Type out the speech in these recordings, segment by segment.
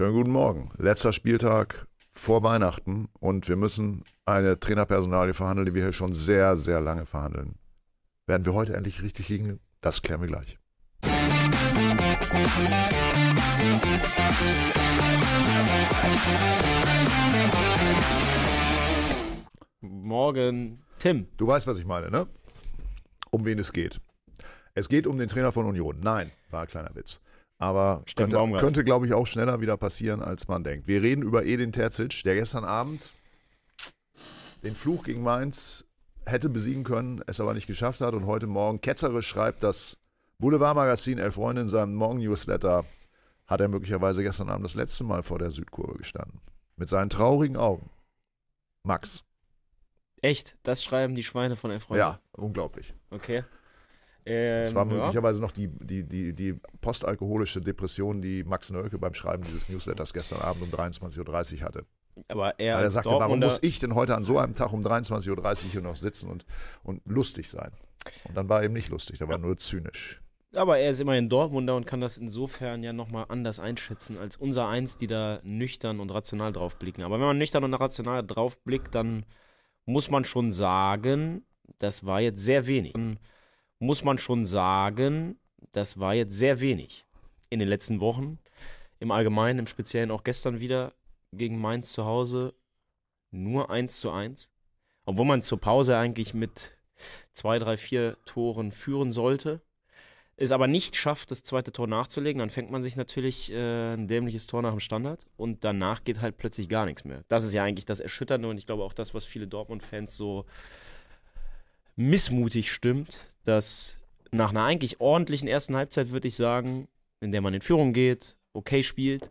Schönen guten Morgen. Letzter Spieltag vor Weihnachten und wir müssen eine Trainerpersonalie verhandeln, die wir hier schon sehr, sehr lange verhandeln. Werden wir heute endlich richtig liegen? Das klären wir gleich. Morgen, Tim. Du weißt, was ich meine, ne? Um wen es geht. Es geht um den Trainer von Union. Nein, war ein kleiner Witz. Aber Steffen könnte, Baumgart. könnte glaube ich, auch schneller wieder passieren, als man denkt. Wir reden über Edin Terzic, der gestern Abend den Fluch gegen Mainz hätte besiegen können, es aber nicht geschafft hat und heute Morgen ketzerisch schreibt, das Boulevardmagazin Elf Freunde in seinem Morgen-Newsletter hat er möglicherweise gestern Abend das letzte Mal vor der Südkurve gestanden. Mit seinen traurigen Augen. Max. Echt? Das schreiben die Schweine von Elf Freunde? Ja, unglaublich. Okay. Ähm, Es war ja. möglicherweise noch die, die, die, die postalkoholische Depression, die Max Nölke beim Schreiben dieses Newsletters gestern Abend um 23.30 Uhr hatte. Aber er Weil er sagte, warum muss ich denn heute an so einem Tag um 23.30 Uhr hier noch sitzen und, und lustig sein? Und dann war er eben nicht lustig, der war nur zynisch. aber er ist immerhin Dortmunder und kann das insofern ja nochmal anders einschätzen als unser Eins, die da nüchtern und rational drauf blicken. Aber wenn man nüchtern und rational drauf blickt, dann muss man schon sagen, das war jetzt sehr wenig. Dann muss man schon sagen, das war jetzt sehr wenig in den letzten Wochen. Im Allgemeinen, im Speziellen auch gestern wieder gegen Mainz zu Hause. Nur 1 zu 1. Obwohl man zur Pause eigentlich mit zwei, drei, vier Toren führen sollte. Es aber nicht schafft, das zweite Tor nachzulegen, dann fängt man sich natürlich äh, ein dämliches Tor nach dem Standard und danach geht halt plötzlich gar nichts mehr. Das ist ja eigentlich das Erschütternde und ich glaube auch das, was viele Dortmund-Fans so missmutig stimmt, dass nach einer eigentlich ordentlichen ersten Halbzeit, würde ich sagen, in der man in Führung geht, okay spielt,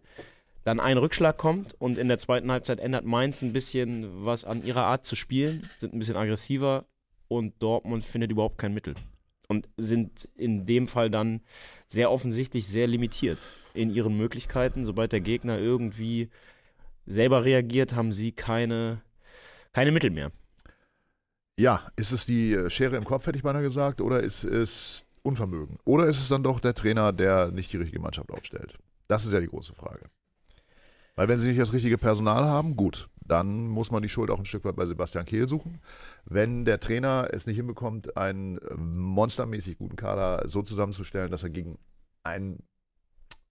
dann ein Rückschlag kommt und in der zweiten Halbzeit ändert Mainz ein bisschen was an ihrer Art zu spielen, sind ein bisschen aggressiver und Dortmund findet überhaupt kein Mittel. Und sind in dem Fall dann sehr offensichtlich sehr limitiert in ihren Möglichkeiten. Sobald der Gegner irgendwie selber reagiert, haben sie keine, keine Mittel mehr. Ja, ist es die äh, Schere im Kopf, hätte ich beinahe gesagt, oder ist es Unvermögen? Oder ist es dann doch der Trainer, der nicht die richtige Mannschaft aufstellt? Das ist ja die große Frage. Weil wenn sie nicht das richtige Personal haben, gut, dann muss man die Schuld auch ein Stück weit bei Sebastian Kehl suchen. Wenn der Trainer es nicht hinbekommt, einen äh, monstermäßig guten Kader so zusammenzustellen, dass er gegen einen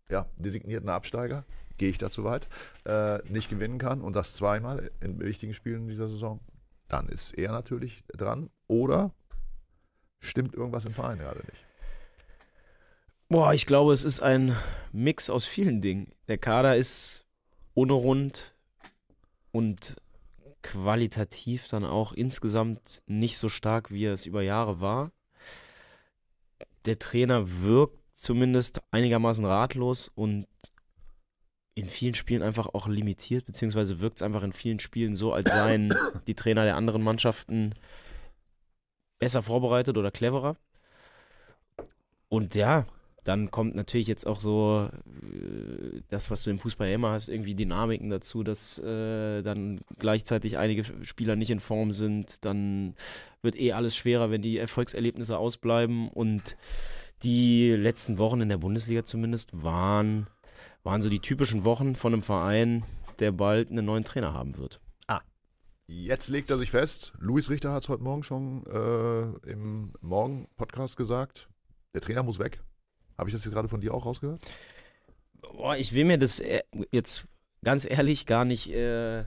ja, designierten Absteiger, gehe ich dazu weit, äh, nicht gewinnen kann und das zweimal in wichtigen Spielen dieser Saison, dann ist er natürlich dran. Oder stimmt irgendwas im Verein gerade nicht? Boah, ich glaube, es ist ein Mix aus vielen Dingen. Der Kader ist unrund und qualitativ dann auch insgesamt nicht so stark, wie er es über Jahre war. Der Trainer wirkt zumindest einigermaßen ratlos und in vielen Spielen einfach auch limitiert, beziehungsweise wirkt es einfach in vielen Spielen so, als seien die Trainer der anderen Mannschaften besser vorbereitet oder cleverer. Und ja, dann kommt natürlich jetzt auch so äh, das, was du im Fußball immer hast, irgendwie Dynamiken dazu, dass äh, dann gleichzeitig einige Spieler nicht in Form sind. Dann wird eh alles schwerer, wenn die Erfolgserlebnisse ausbleiben. Und die letzten Wochen in der Bundesliga zumindest waren, waren so die typischen Wochen von einem Verein, der bald einen neuen Trainer haben wird. Jetzt legt er sich fest. Luis Richter hat es heute Morgen schon äh, im Morgen-Podcast gesagt. Der Trainer muss weg. Habe ich das jetzt gerade von dir auch rausgehört? Boah, ich will mir das äh, jetzt ganz ehrlich gar nicht äh,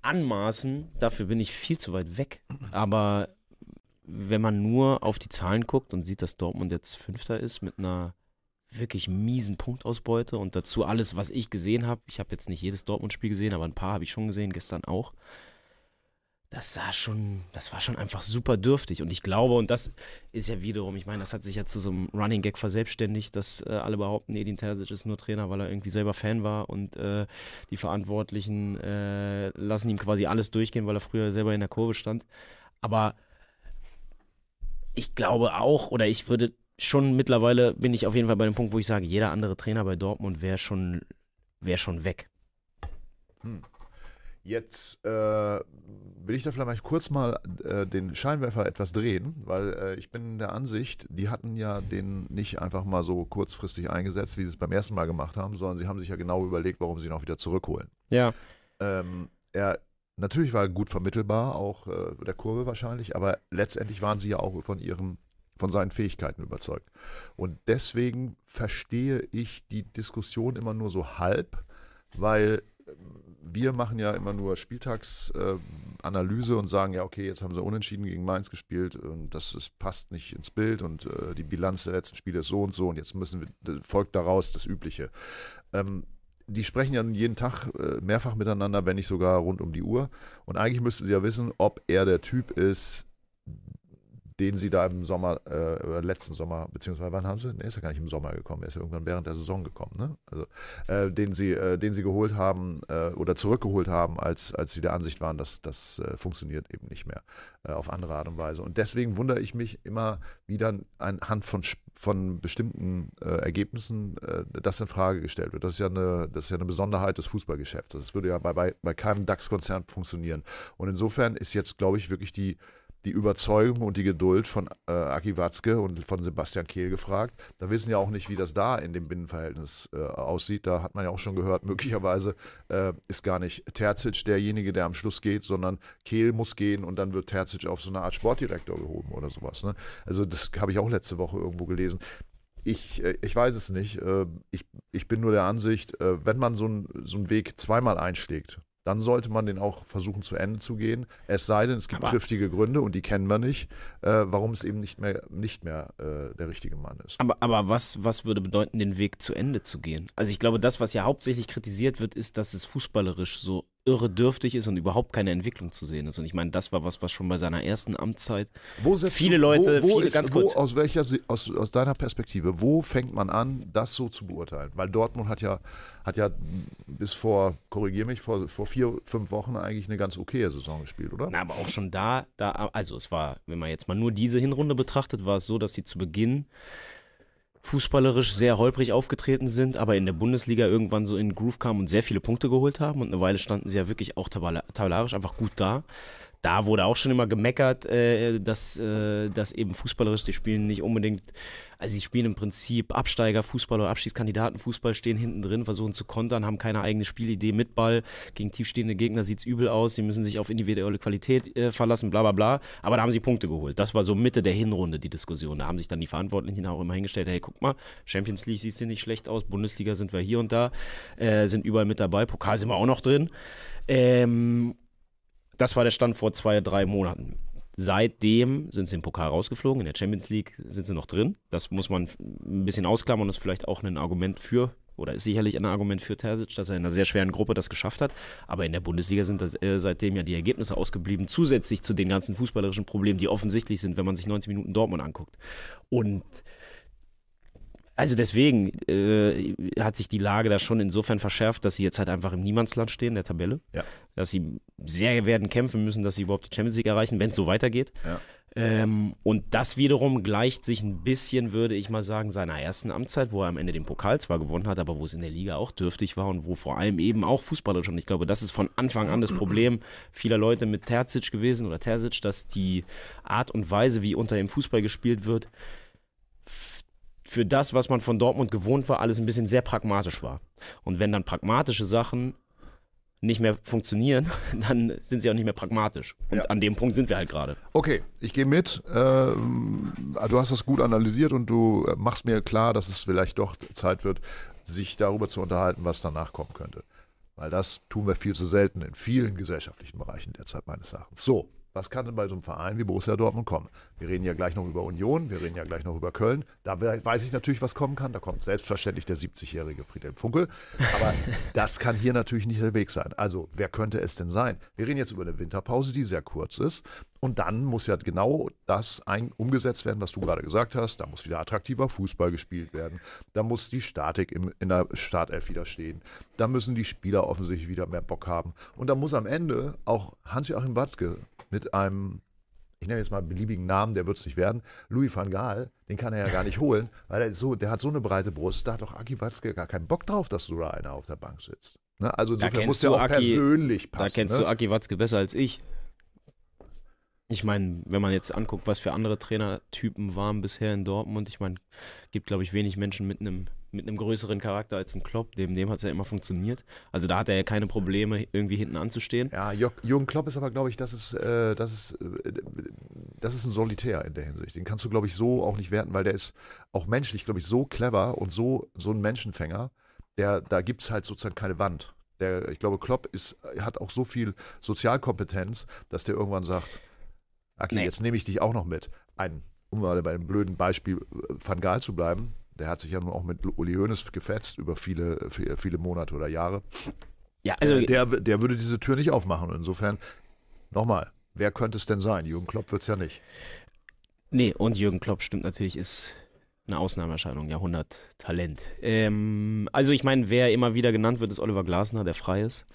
anmaßen. Dafür bin ich viel zu weit weg. Aber wenn man nur auf die Zahlen guckt und sieht, dass Dortmund jetzt Fünfter ist mit einer wirklich miesen Punktausbeute und dazu alles, was ich gesehen habe. Ich habe jetzt nicht jedes Dortmund-Spiel gesehen, aber ein paar habe ich schon gesehen, gestern auch. Das sah schon, das war schon einfach super dürftig. Und ich glaube, und das ist ja wiederum, ich meine, das hat sich ja zu so einem Running Gag verselbstständigt, dass äh, alle behaupten, Edin Terzic ist nur Trainer, weil er irgendwie selber Fan war und äh, die Verantwortlichen äh, lassen ihm quasi alles durchgehen, weil er früher selber in der Kurve stand. Aber ich glaube auch, oder ich würde schon mittlerweile, bin ich auf jeden Fall bei dem Punkt, wo ich sage, jeder andere Trainer bei Dortmund wäre schon, wär schon weg. Jetzt äh, will ich da vielleicht kurz mal äh, den Scheinwerfer etwas drehen, weil äh, ich bin der Ansicht, die hatten ja den nicht einfach mal so kurzfristig eingesetzt, wie sie es beim ersten Mal gemacht haben, sondern sie haben sich ja genau überlegt, warum sie ihn auch wieder zurückholen. Ja. Ähm, er natürlich war er gut vermittelbar, auch äh, der Kurve wahrscheinlich, aber letztendlich waren sie ja auch von ihrem von seinen Fähigkeiten überzeugt. Und deswegen verstehe ich die Diskussion immer nur so halb, weil wir machen ja immer nur Spieltagsanalyse äh, und sagen, ja, okay, jetzt haben sie unentschieden gegen Mainz gespielt und das ist, passt nicht ins Bild und äh, die Bilanz der letzten Spiele ist so und so und jetzt müssen wir, folgt daraus das Übliche. Ähm, die sprechen ja jeden Tag äh, mehrfach miteinander, wenn nicht sogar rund um die Uhr. Und eigentlich müssten sie ja wissen, ob er der Typ ist, den sie da im Sommer, äh, letzten Sommer, beziehungsweise wann haben sie? Ne, ist ja gar nicht im Sommer gekommen, er ist ja irgendwann während der Saison gekommen, ne? Also, äh, den sie, äh, den sie geholt haben äh, oder zurückgeholt haben, als, als sie der Ansicht waren, dass das äh, funktioniert eben nicht mehr äh, auf andere Art und Weise. Und deswegen wundere ich mich immer wieder anhand von, von bestimmten Ergebnissen, das in Frage gestellt wird. Das ist ja eine, das ist ja eine Besonderheit des Fußballgeschäfts. Das würde ja bei, bei, bei keinem DAX-Konzern funktionieren. Und insofern ist jetzt, glaube ich, wirklich die die Überzeugung und die Geduld von äh, Aki Watzke und von Sebastian Kehl gefragt. Da wissen ja auch nicht, wie das da in dem Binnenverhältnis äh, aussieht. Da hat man ja auch schon gehört, möglicherweise äh, ist gar nicht Terzic derjenige, der am Schluss geht, sondern Kehl muss gehen und dann wird Terzic auf so eine Art Sportdirektor gehoben oder sowas. Ne? Also das habe ich auch letzte Woche irgendwo gelesen. Ich, äh, ich weiß es nicht. Äh, ich, ich bin nur der Ansicht, äh, wenn man so, ein, so einen Weg zweimal einschlägt, dann sollte man den auch versuchen zu Ende zu gehen. Es sei denn, es gibt aber, triftige Gründe und die kennen wir nicht, äh, warum es eben nicht mehr, nicht mehr äh, der richtige Mann ist. Aber, aber was, was würde bedeuten, den Weg zu Ende zu gehen? Also ich glaube, das, was ja hauptsächlich kritisiert wird, ist, dass es fußballerisch so irre dürftig ist und überhaupt keine Entwicklung zu sehen ist. Und ich meine, das war was, was schon bei seiner ersten Amtszeit viele du, Leute, wo, wo viele ist, ganz kurz. Wo, aus welcher, aus, aus deiner Perspektive, wo fängt man an, das so zu beurteilen? Weil Dortmund hat ja, hat ja bis vor, korrigier mich, vor, vor vier, fünf Wochen eigentlich eine ganz okaye Saison gespielt, oder? Na, aber auch schon da, da, also es war, wenn man jetzt mal nur diese Hinrunde betrachtet, war es so, dass sie zu Beginn fußballerisch sehr holprig aufgetreten sind, aber in der Bundesliga irgendwann so in den Groove kamen und sehr viele Punkte geholt haben. Und eine Weile standen sie ja wirklich auch tabellarisch einfach gut da da wurde auch schon immer gemeckert, äh, dass, äh, dass eben fußballerisch die spielen nicht unbedingt, also sie spielen im Prinzip Absteiger-Fußball oder Abstiegskandidaten-Fußball, stehen hinten drin, versuchen zu kontern, haben keine eigene Spielidee mit Ball. Gegen tiefstehende Gegner sieht es übel aus, sie müssen sich auf individuelle Qualität äh, verlassen, bla bla bla. Aber da haben sie Punkte geholt. Das war so Mitte der Hinrunde die Diskussion. Da haben sich dann die Verantwortlichen auch immer hingestellt, hey, guck mal, Champions League sieht nicht schlecht aus, Bundesliga sind wir hier und da, äh, sind überall mit dabei, Pokal sind wir auch noch drin. Ähm, das war der Stand vor zwei, drei Monaten. Seitdem sind sie im Pokal rausgeflogen. In der Champions League sind sie noch drin. Das muss man ein bisschen ausklammern und ist vielleicht auch ein Argument für, oder ist sicherlich ein Argument für Terzic, dass er in einer sehr schweren Gruppe das geschafft hat. Aber in der Bundesliga sind das, äh, seitdem ja die Ergebnisse ausgeblieben, zusätzlich zu den ganzen fußballerischen Problemen, die offensichtlich sind, wenn man sich 90 Minuten Dortmund anguckt. Und also deswegen äh, hat sich die Lage da schon insofern verschärft, dass sie jetzt halt einfach im Niemandsland stehen, der Tabelle. Ja. Dass sie sehr werden kämpfen müssen, dass sie überhaupt die Champions League erreichen, wenn es so weitergeht. Ja. Ähm, und das wiederum gleicht sich ein bisschen, würde ich mal sagen, seiner ersten Amtszeit, wo er am Ende den Pokal zwar gewonnen hat, aber wo es in der Liga auch dürftig war und wo vor allem eben auch Fußballer schon. Ich glaube, das ist von Anfang an das Problem vieler Leute mit Terzic gewesen oder Terzic, dass die Art und Weise, wie unter ihm Fußball gespielt wird, für das, was man von Dortmund gewohnt war, alles ein bisschen sehr pragmatisch war. Und wenn dann pragmatische Sachen nicht mehr funktionieren, dann sind sie auch nicht mehr pragmatisch. Und ja. an dem Punkt sind wir halt gerade. Okay, ich gehe mit. Ähm, du hast das gut analysiert und du machst mir klar, dass es vielleicht doch Zeit wird, sich darüber zu unterhalten, was danach kommen könnte. Weil das tun wir viel zu selten in vielen gesellschaftlichen Bereichen derzeit meines Erachtens. So, was kann denn bei so einem Verein wie Borussia Dortmund kommen? Wir reden ja gleich noch über Union, wir reden ja gleich noch über Köln. Da weiß ich natürlich, was kommen kann. Da kommt selbstverständlich der 70-jährige Friedhelm Funkel. Aber das kann hier natürlich nicht der Weg sein. Also, wer könnte es denn sein? Wir reden jetzt über eine Winterpause, die sehr kurz ist. Und dann muss ja genau das ein, umgesetzt werden, was du gerade gesagt hast. Da muss wieder attraktiver Fußball gespielt werden. Da muss die Statik im, in der Startelf wieder stehen. Da müssen die Spieler offensichtlich wieder mehr Bock haben. Und da muss am Ende auch Hans-Joachim Watzke mit einem, ich nenne jetzt mal einen beliebigen Namen, der wird es nicht werden, Louis van Gaal, den kann er ja gar nicht holen, weil er so, der hat so eine breite Brust, da hat doch Aki Watzke gar keinen Bock drauf, dass du da einer auf der Bank sitzt. Ne? Also Da insofern muss der auch Aki- persönlich passen. da kennst ne? du Aki Watzke besser als ich. Ich meine, wenn man jetzt anguckt, was für andere Trainertypen waren bisher in Dortmund, ich meine, gibt, glaube ich, wenig Menschen mit einem mit einem größeren Charakter als ein Klopp. Neben dem hat es ja immer funktioniert. Also da hat er ja keine Probleme, irgendwie hinten anzustehen. Ja, Jürgen Klopp ist aber, glaube ich, das ist, äh, das, ist, äh, das ist ein Solitär in der Hinsicht. Den kannst du, glaube ich, so auch nicht werten, weil der ist auch menschlich, glaube ich, so clever und so, so ein Menschenfänger. Der, da gibt es halt sozusagen keine Wand. Der, ich glaube, Klopp ist, hat auch so viel Sozialkompetenz, dass der irgendwann sagt, Aki, Nee. jetzt nehme ich dich auch noch mit. Ein, um mal bei dem blöden Beispiel äh, Van Gaal zu bleiben, der hat sich ja nun auch mit Uli Hoeneß gefetzt über viele, viele Monate oder Jahre. Ja, also Äh, der, der würde diese Tür nicht aufmachen. Insofern, nochmal, wer könnte es denn sein? Jürgen Klopp wird es ja nicht. Nee, und Jürgen Klopp stimmt natürlich, ist eine Ausnahmeerscheinung, Jahrhundert-Talent. Ähm, also ich meine, wer immer wieder genannt wird, ist Oliver Glasner, der frei ist,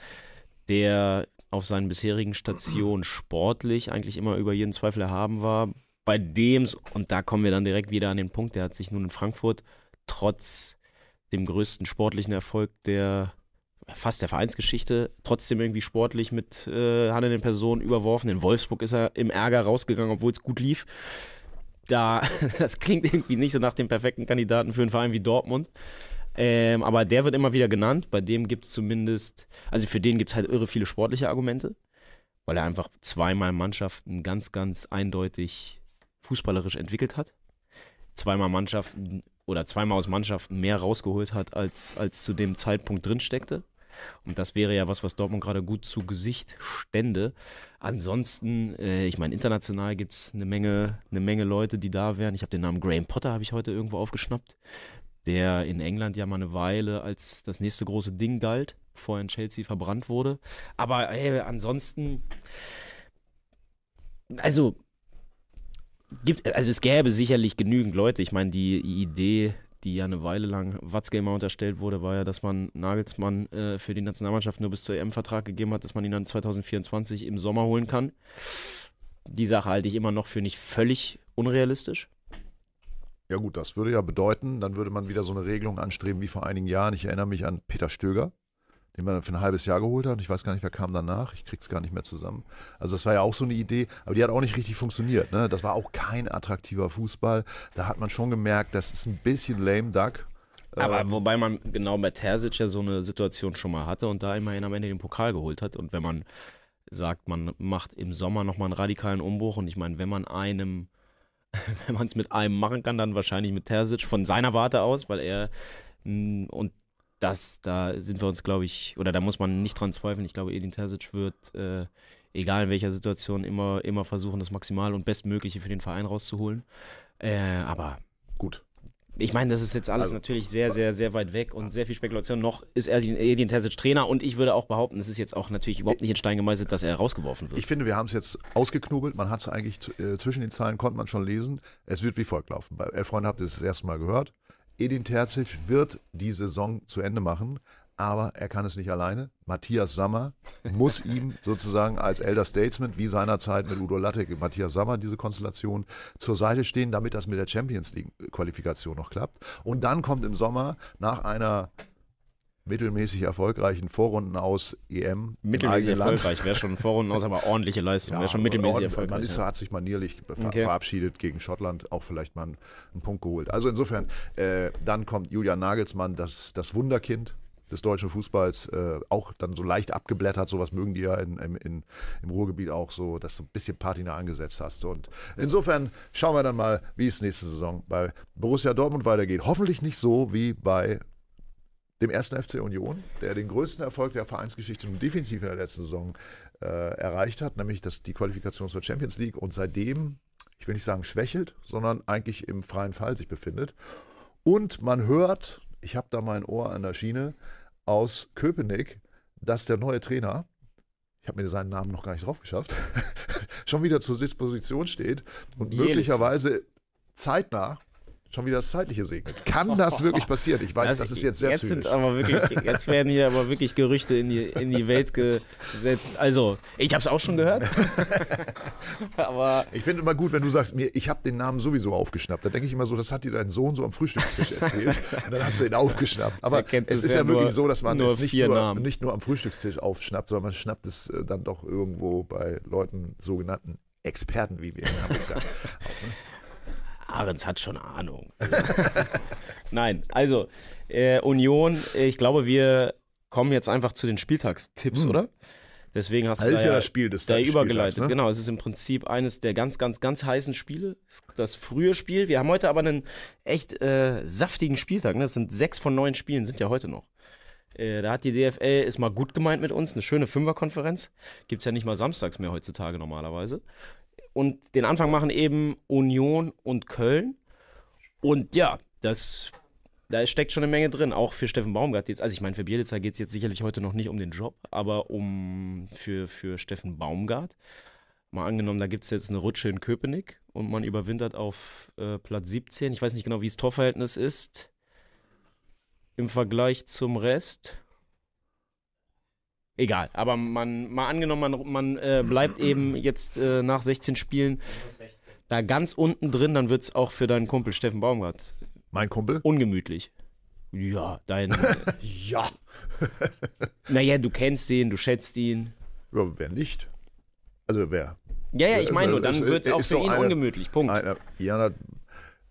der auf seinen bisherigen Stationen sportlich eigentlich immer über jeden Zweifel erhaben war. Bei dem, und da kommen wir dann direkt wieder an den Punkt, der hat sich nun in Frankfurt trotz dem größten sportlichen Erfolg der fast der Vereinsgeschichte, trotzdem irgendwie sportlich mit äh, handelnden Personen überworfen. In Wolfsburg ist er im Ärger rausgegangen, obwohl es gut lief da, das klingt irgendwie nicht so nach dem perfekten Kandidaten für einen Verein wie Dortmund. Ähm, aber der wird immer wieder genannt. Bei dem gibt es zumindest, also für den gibt es halt irre viele sportliche Argumente, weil er einfach zweimal Mannschaften ganz, ganz eindeutig fußballerisch entwickelt hat. Zweimal Mannschaften oder zweimal aus Mannschaften mehr rausgeholt hat, als, als zu dem Zeitpunkt drin steckte. Und das wäre ja was, was Dortmund gerade gut zu Gesicht stände. Ansonsten, äh, ich meine, international gibt es eine Menge, eine Menge Leute, die da wären. Ich habe den Namen Graham Potter, habe ich heute irgendwo aufgeschnappt, der in England ja mal eine Weile als das nächste große Ding galt, bevor er in Chelsea verbrannt wurde. Aber ey, ansonsten, also, gibt, also es gäbe sicherlich genügend Leute. Ich meine, die Idee, die ja eine Weile lang Watzke immer unterstellt wurde, war ja, dass man Nagelsmann äh, für die Nationalmannschaft nur bis zur EM-Vertrag gegeben hat, dass man ihn dann 2024 im Sommer holen kann. Die Sache halte ich immer noch für nicht völlig unrealistisch. Ja gut, das würde ja bedeuten, dann würde man wieder so eine Regelung anstreben wie vor einigen Jahren. Ich erinnere mich an Peter Stöger, den man dann für ein halbes Jahr geholt hat. Und ich weiß gar nicht, wer kam danach. Ich krieg's gar nicht mehr zusammen. Also das war ja auch so eine Idee, aber die hat auch nicht richtig funktioniert. Ne? Das war auch kein attraktiver Fußball. Da hat man schon gemerkt, das ist ein bisschen lame duck. Aber Ähm, wobei man genau bei Terzic ja so eine Situation schon mal hatte und da immerhin am Ende den Pokal geholt hat. Und wenn man sagt, man macht im Sommer nochmal einen radikalen Umbruch und ich meine, wenn man einem, wenn man es mit einem machen kann, dann wahrscheinlich mit Terzic von seiner Warte aus, weil er mh, und das, da sind wir uns, glaube ich, oder da muss man nicht dran zweifeln. Ich glaube, Edin Terzic wird, äh, egal in welcher Situation, immer, immer versuchen, das Maximal und Bestmögliche für den Verein rauszuholen. Äh, aber gut. ich meine, das ist jetzt alles Also- natürlich sehr, sehr, sehr weit weg und sehr viel Spekulation. Noch ist Edin, Edin Terzic Trainer und ich würde auch behaupten, es ist jetzt auch natürlich überhaupt nicht in Stein gemeißelt, dass er rausgeworfen wird. Ich finde, wir haben es jetzt ausgeknobelt. Man hat es eigentlich äh, zwischen den Zeilen, konnte man schon lesen. Es wird wie folgt laufen. Bei Elf Freunde habt ihr es das erste Mal gehört. Edin Terzic wird die Saison zu Ende machen, aber er kann es nicht alleine. Matthias Sammer muss ihm sozusagen als Elder Statesman, wie seinerzeit mit Udo Lattek, Matthias Sammer, diese Konstellation zur Seite stehen, damit das mit der Champions League-Qualifikation noch klappt. Und dann kommt im Sommer nach einer mittelmäßig erfolgreichen Vorrunden aus EM mittelmäßig erfolgreich, wäre schon Vorrunden aus, aber ordentliche Leistung, wäre schon mittelmäßig erfolgreich. Man ist, ja. hat sich manierlich Okay. verabschiedet gegen Schottland, auch vielleicht mal einen, einen Punkt geholt. Also insofern, äh, dann kommt Julian Nagelsmann, das, das Wunderkind des deutschen Fußballs, äh, auch dann so leicht abgeblättert, sowas mögen die ja in, in, in, im Ruhrgebiet auch so, dass du ein bisschen Patina angesetzt hast. Und insofern schauen wir dann mal, wie es nächste Saison bei Borussia Dortmund weitergeht. Hoffentlich nicht so wie bei dem ersten FC Union, der den größten Erfolg der Vereinsgeschichte nun definitiv in der letzten Saison äh, erreicht hat, nämlich das, die Qualifikation zur Champions League und seitdem, ich will nicht sagen schwächelt, sondern eigentlich im freien Fall sich befindet. Und man hört, ich habe da mein Ohr an der Schiene, aus Köpenick, dass der neue Trainer, ich habe mir seinen Namen noch gar nicht drauf geschafft, schon wieder zur Disposition steht und Jelitz. möglicherweise zeitnah schon wieder das Zeitliche segnet. Kann das wirklich passieren? Ich weiß, das, das ist jetzt sehr jetzt zynisch. Sind aber wirklich, jetzt werden hier aber wirklich Gerüchte in die, in die Welt gesetzt. Also, ich habe es auch schon gehört. aber ich finde immer gut, wenn du sagst, mir, ich habe den Namen sowieso aufgeschnappt. Da denke ich immer so, das hat dir dein Sohn so am Frühstückstisch erzählt. und dann hast du ihn aufgeschnappt. Aber es ist ja, ja wirklich so, dass man es nicht nur, nicht nur am Frühstückstisch aufschnappt, sondern man schnappt es äh, dann doch irgendwo bei Leuten, sogenannten Experten, wie wir sagen. Auch, ne? Ahrens hat schon Ahnung. Nein, also äh, Union, ich glaube, wir kommen jetzt einfach zu den Spieltagstipps, hm. oder? Deswegen hast du da ja, das Spiel des da übergeleitet. Ne? Genau, es ist im Prinzip eines der ganz, ganz, ganz heißen Spiele. Das frühe Spiel. Wir haben heute aber einen echt äh, saftigen Spieltag. Ne? Das sind sechs von neun Spielen, sind ja heute noch. Äh, da hat die DFL, ist mal gut gemeint mit uns, eine schöne Fünferkonferenz. Gibt es ja nicht mal samstags mehr heutzutage normalerweise. Und den Anfang machen eben Union und Köln. Und ja, das, da steckt schon eine Menge drin, auch für Steffen Baumgart jetzt. Also ich meine, für Bielitzer geht es jetzt sicherlich heute noch nicht um den Job, aber um für, für Steffen Baumgart. Mal angenommen, da gibt es jetzt eine Rutsche in Köpenick und man überwintert auf äh, Platz 17. Ich weiß nicht genau, wie das Torverhältnis ist im Vergleich zum Rest. Egal, aber man, mal angenommen, man, man äh, bleibt eben jetzt äh, nach 16 Spielen da ganz unten drin, dann wird es auch für deinen Kumpel Steffen Baumgart. Mein Kumpel? Ungemütlich. Ja, dein. ja. naja, du kennst ihn, du schätzt ihn. Ja, wer nicht? Also wer? Ja, ja, ich meine nur, dann wird es auch für ihn eine, ungemütlich. Punkt. Eine, ja,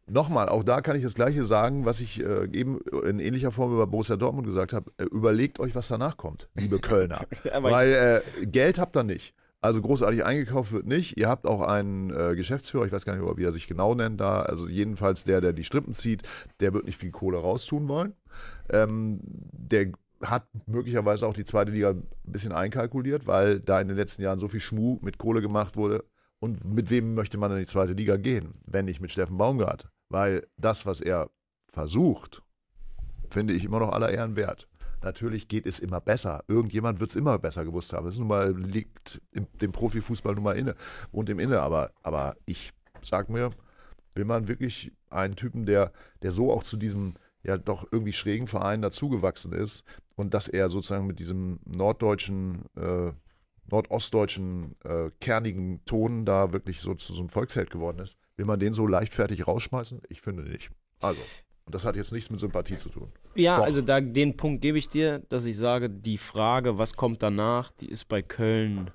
Nochmal, auch da kann ich das Gleiche sagen, was ich äh, eben in ähnlicher Form über Borussia Dortmund gesagt habe. Äh, überlegt euch, was danach kommt, liebe Kölner. Weil äh, Geld habt ihr nicht. Also großartig eingekauft wird nicht. Ihr habt auch einen äh, Geschäftsführer, ich weiß gar nicht, wie er sich genau nennt da. Also jedenfalls der, der die Strippen zieht, der wird nicht viel Kohle raustun wollen. Ähm, der hat möglicherweise auch die zweite Liga ein bisschen einkalkuliert, weil da in den letzten Jahren so viel Schmuh mit Kohle gemacht wurde. Und mit wem möchte man in die zweite Liga gehen, wenn nicht mit Steffen Baumgart? Weil das, was er versucht, finde ich immer noch aller Ehren wert. Natürlich geht es immer besser. Irgendjemand wird es immer besser gewusst haben. Das nun mal, liegt im, dem Profifußball nun mal inne und im Inne. Aber, aber ich sag mir, will man wirklich einen Typen, der, der so auch zu diesem ja doch irgendwie schrägen Verein dazugewachsen ist und dass er sozusagen mit diesem norddeutschen, äh, nordostdeutschen äh, kernigen Ton da wirklich so zu so einem Volksheld geworden ist. Will man den so leichtfertig rausschmeißen? Ich finde nicht. Also, und das hat jetzt nichts mit Sympathie zu tun. Ja, Doch. also da, den Punkt gebe ich dir, dass ich sage, die Frage, was kommt danach, die ist bei Köln,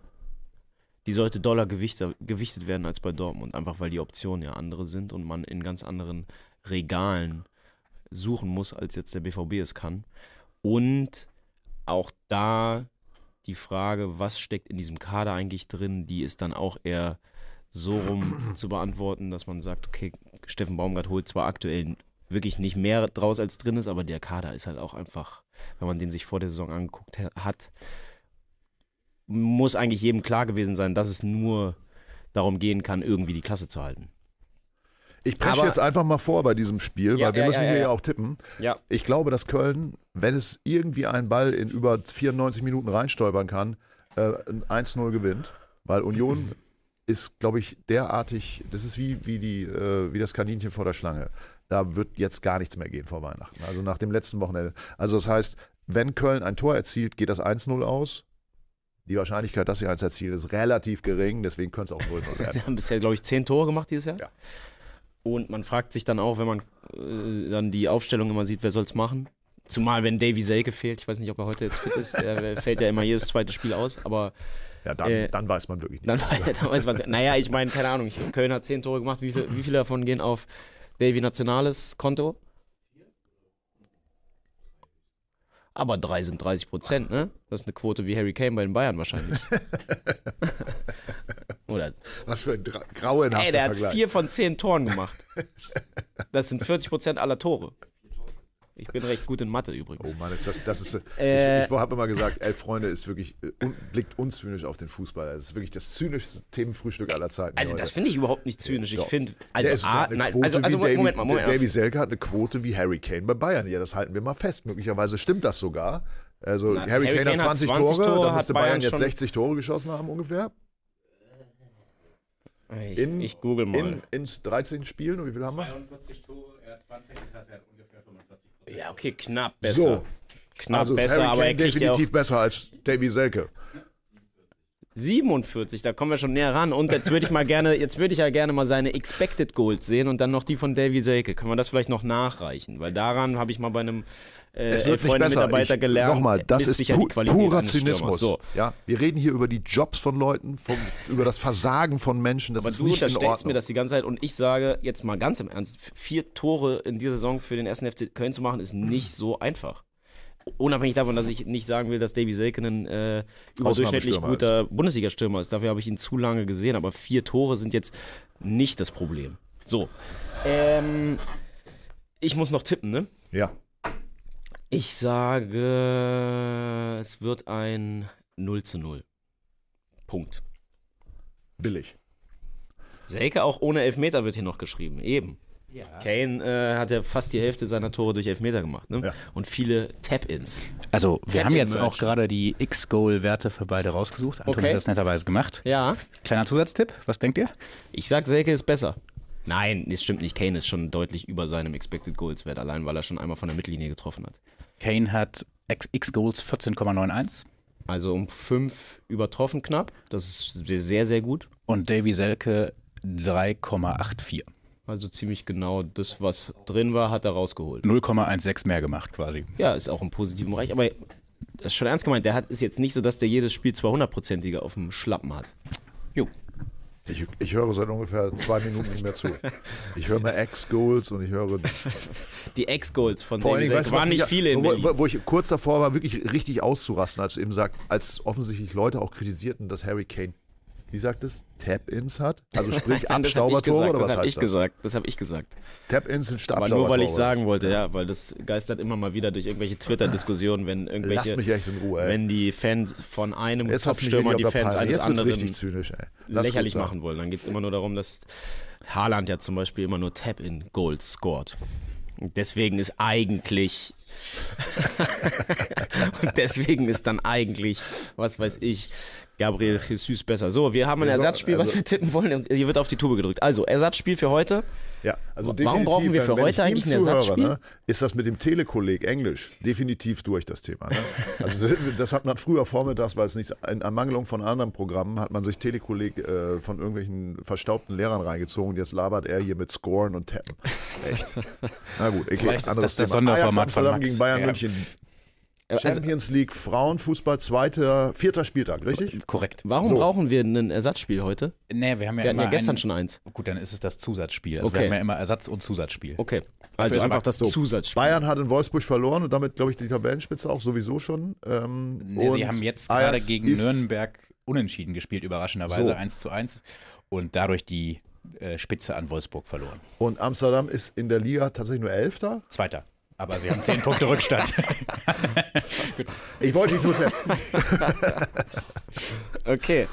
die sollte doller gewichtet, gewichtet werden als bei Dortmund, einfach weil die Optionen ja andere sind und man in ganz anderen Regalen suchen muss, als jetzt der BVB es kann. Und auch da die Frage, was steckt in diesem Kader eigentlich drin, die ist dann auch eher so rum zu beantworten, dass man sagt, okay, Steffen Baumgart holt zwar aktuell wirklich nicht mehr draus als drin ist, aber der Kader ist halt auch einfach, wenn man den sich vor der Saison angeguckt hat, muss eigentlich jedem klar gewesen sein, dass es nur darum gehen kann, irgendwie die Klasse zu halten. Ich presche jetzt einfach mal vor bei diesem Spiel, ja, weil wir ja, müssen ja, hier ja auch tippen. Ich glaube, dass Köln, wenn es irgendwie einen Ball in über 94 Minuten reinstolpern kann, äh, 1-0 gewinnt, weil Union ist, glaube ich, derartig, das ist wie, wie, die, äh, wie das Kaninchen vor der Schlange. Da wird jetzt gar nichts mehr gehen vor Weihnachten. Also nach dem letzten Wochenende. Also das heißt, wenn Köln ein Tor erzielt, geht das 1-0 aus. Die Wahrscheinlichkeit, dass sie eins erzielen, ist relativ gering, deswegen könnte es auch 0-0 werden. sie haben bisher, glaube ich, zehn Tore gemacht dieses Jahr. Ja. Und man fragt sich dann auch, wenn man äh, dann die Aufstellung immer sieht, wer soll es machen? Zumal, wenn Davy Selke fehlt, ich weiß nicht, ob er heute jetzt fit ist, der fällt ja immer jedes zweite Spiel aus, aber ja, dann, äh, dann weiß man wirklich nicht. Dann, dann weiß man, naja, ich meine, keine Ahnung, Köln hat zehn Tore gemacht. Wie, viel, wie viele davon gehen auf Davy Nationales Konto? Aber drei sind 30 Prozent, ne? Das ist eine Quote wie Harry Kane bei den Bayern wahrscheinlich. Oder? Was für ein grauenhafter Ey, der Vergleich. hat vier von zehn Toren gemacht. Das sind 40 Prozent aller Tore. Ich bin recht gut in Mathe übrigens. Oh Mann, ist das, das ist. Äh, ich, ich habe immer gesagt, elf Freunde ist wirklich, äh, un, blickt unzynisch auf den Fußball. Das ist wirklich das zynischste Themenfrühstück aller Zeiten. Also, das finde ich überhaupt nicht zynisch. Ich finde, also, A, nein, also, also Davy, Moment mal, Moment mal. Davy Selke hat eine Quote wie Harry Kane bei Bayern. Ja, das halten wir mal fest. Möglicherweise stimmt das sogar. Also, Na, Harry, Harry, Kane, hat 20, 20 Tore, Tore, da müsste Bayern, Bayern jetzt 60 Tore geschossen haben ungefähr. Ich, In- ich google mal. In, in 13 Spielen, und wie viel haben wir? 42 Tore, er 20, das heißt, er hat ungefähr 45 Prozent. Ja, okay, knapp besser. So, Knapp also besser, Harry aber er Kane kriegt ja auch definitiv besser als Davy Selke. 47, da kommen wir schon näher ran. Und jetzt würde ich mal gerne, jetzt würde ich ja gerne mal seine Expected Goals sehen und dann noch die von Davy Selke. Können wir das vielleicht noch nachreichen? Weil daran habe ich mal bei einem äh, Es wird nicht besser. Mitarbeiter Ich, gelernt. Nochmal, das ist pu purer. Zynismus. So. Ja, wir reden hier über die Jobs von Leuten, vom, über das Versagen von Menschen. Das Aber ist du nicht unterstellst mir das die ganze Zeit und ich sage jetzt mal ganz im Ernst, vier Tore in dieser Saison für den ersten FC Köln zu machen, ist nicht so einfach. Unabhängig davon, dass ich nicht sagen will, dass Davy Selke ein äh, überdurchschnittlich guter Bundesliga-Stürmer ist. Dafür habe ich ihn zu lange gesehen, aber vier Tore sind jetzt nicht das Problem. So. Ähm, ich muss noch tippen, ne? Ja, Ich sage, es wird ein 0 zu 0. Punkt. billig. Selke auch ohne Elfmeter wird hier noch geschrieben. Eben. Ja. Kane äh, hat ja fast die Hälfte seiner Tore durch Elfmeter gemacht. Ne? Ja. Und viele Tap-Ins. Also, wir Tap haben jetzt Merch. auch gerade die X-Goal-Werte für beide rausgesucht. Anton Okay. hat das netterweise gemacht. Ja. Kleiner Zusatztipp, was denkt ihr? Ich sag, Selke ist besser. Nein, das stimmt nicht. Kane ist schon deutlich über seinem Expected Goals Wert, allein weil er schon einmal von der Mittellinie getroffen hat. Kane hat X-Goals 14,91 Also um fünf übertroffen knapp. Das ist sehr, sehr gut. und Davy Selke 3,84. Also ziemlich genau das, was drin war, hat er rausgeholt. 0,16 mehr gemacht quasi. Ja, ist auch im positiven Bereich. Aber das ist schon ernst gemeint. Der hat, ist jetzt nicht so, dass der jedes Spiel 200-prozentige auf dem Schlappen hat. Jo. Ich, ich höre seit ungefähr zwei Minuten nicht mehr zu. Ich höre mir Ex-Goals und ich höre. Die Ex-Goals von Vor Dingen, weißt waren nicht viele in wo, Berlin. wo, wo ich kurz davor war, wirklich richtig auszurasten, als du eben sagt, als offensichtlich Leute auch kritisierten, dass Harry Kane, wie sagt es, Tap-Ins hat? Also sprich Abstaubertore oder was heißt ich das? gesagt. Das habe ich gesagt. Tap-Ins sind Aber Abstaubertore. nur weil ich sagen wollte, ja, weil das geistert immer mal wieder durch irgendwelche Twitter-Diskussionen, wenn Lass irgendwelche, mich echt in Ruhe, ey. wenn die Fans von einem Jetzt Top-Stürmer die Fans eines Jetzt anderen richtig zynisch, ey. Lass lächerlich machen wollen. Dann geht es immer nur darum, dass Haaland ja zum Beispiel immer nur Tap-in-Goals scored. Und deswegen ist eigentlich und deswegen ist dann eigentlich, was weiß ich, Gabriel Jesus besser. So, wir haben ein Ersatzspiel, was also- wir tippen wollen. Hier wird auf die Tube gedrückt. Also, Ersatzspiel für heute. Ja, also Warum definitiv, brauchen wir für wenn- wenn heute eigentlich ein zuhöre, Ersatzspiel? Ne, ist das mit dem Telekolleg Englisch definitiv durch, das Thema. Ne? Also das- das hat man früher vormittags, weil es nicht in Ermangelung von anderen Programmen, hat man sich Telekolleg äh, von irgendwelchen verstaubten Lehrern reingezogen und jetzt labert er hier mit Scoren und Tappen. Echt. Na gut, okay, Vielleicht ist das das Thema. Ajax Sonderformat von Amsterdam Max. gegen Bayern Ja. München. Also, Champions League Frauenfußball, zweiter, vierter Spieltag, richtig? Korrekt. warum So. brauchen wir ein Ersatzspiel heute? Nee, wir haben ja Wir immer ja gestern ein, schon eins. Gut, dann ist es das Zusatzspiel. Also Okay. wir haben ja immer Ersatz- und Zusatzspiel. Okay. Also ist einfach das so. Zusatzspiel. Bayern hat in Wolfsburg verloren und damit, glaube ich, die Tabellenspitze auch sowieso schon. Ähm, Nee, sie haben jetzt gerade Ajax gegen Nürnberg unentschieden gespielt, überraschenderweise So. 1 zu 1 und dadurch die äh, Spitze an Wolfsburg verloren. Und Amsterdam ist in der Liga tatsächlich nur Elfter. Zweiter. Aber sie haben 10 Punkte Rückstand. Ich wollte dich nur testen. Okay.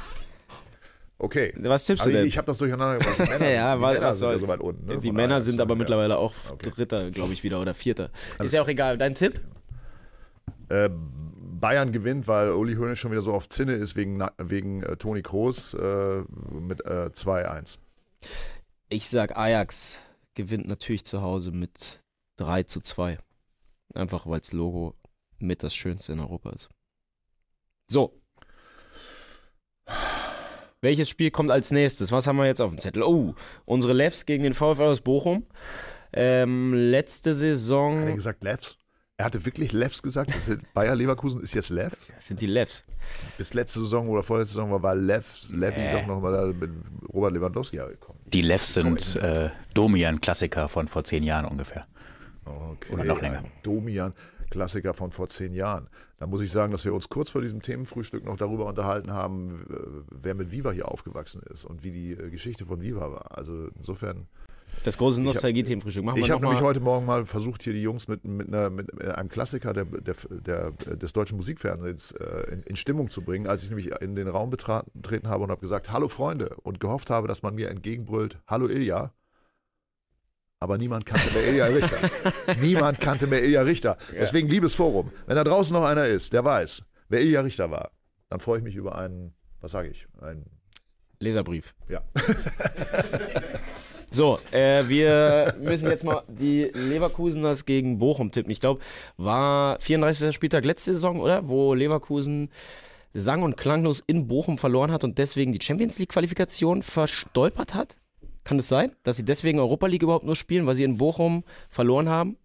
Okay. Was tippst du Also denn? ich, ich habe das durcheinander gebracht. Die Männer, ja, die weil Männer was sind ja soll's. so weit unten. Ne? Die Von Männer sind aber ja. mittlerweile auch Okay. Dritter, glaube ich, wieder oder Vierter. ist ja auch egal. Dein Tipp? Äh, Bayern gewinnt, weil Uli Hoeneß schon wieder so auf Zinne ist wegen, wegen äh, Toni Kroos äh, mit äh, 2-1. Ich sag, Ajax gewinnt natürlich zu Hause mit 3 zu 2. Einfach weil das Logo mit das Schönste in Europa ist. So. Welches Spiel kommt als nächstes? Was haben wir jetzt auf dem Zettel? Oh, unsere Levs gegen den VfL aus Bochum. Ähm, letzte Hat er Saison. gesagt Levs? Er hatte wirklich Levs gesagt. Bayer Leverkusen ist jetzt Lev. Das sind die Levs. Bis letzte Saison oder vorletzte Saison war, war Lev, Levi Nee. doch noch mal da mit Robert Lewandowski gekommen. Die Levs sind äh, Domian-Klassiker von vor zehn Jahren ungefähr. Okay. Oder noch länger. ein Domian, Klassiker von vor zehn Jahren. Da muss ich sagen, dass wir uns kurz vor diesem Themenfrühstück noch darüber unterhalten haben, wer mit Viva hier aufgewachsen ist und wie die äh, Geschichte von Viva war. Also insofern, Das große Nostalgie-Themenfrühstück. Machen ich wir habe noch nämlich heute Morgen mal versucht, hier die Jungs mit, mit, einer, mit einem Klassiker der, der, der, des deutschen Musikfernsehens äh, in, in Stimmung zu bringen, als ich nämlich in den Raum betreten betreten habe und habe gesagt, hallo Freunde und gehofft habe, dass man mir entgegenbrüllt, hallo Ilja. Aber niemand kannte mehr Ilja Richter. niemand kannte mehr Ilja Richter. Deswegen, liebes Forum, wenn da draußen noch einer ist, der weiß, wer Ilja Richter war, dann freue ich mich über einen, was sage ich, einen Leserbrief. Ja. So, äh, wir müssen jetzt mal die Leverkuseners gegen Bochum tippen. Ich glaube, war 34. Spieltag letzte Saison, oder? Wo Leverkusen sang- und klanglos in Bochum verloren hat und deswegen die Champions League-Qualifikation verstolpert hat? Kann es sein, dass sie deswegen Europa League überhaupt nur spielen, weil sie in Bochum verloren haben?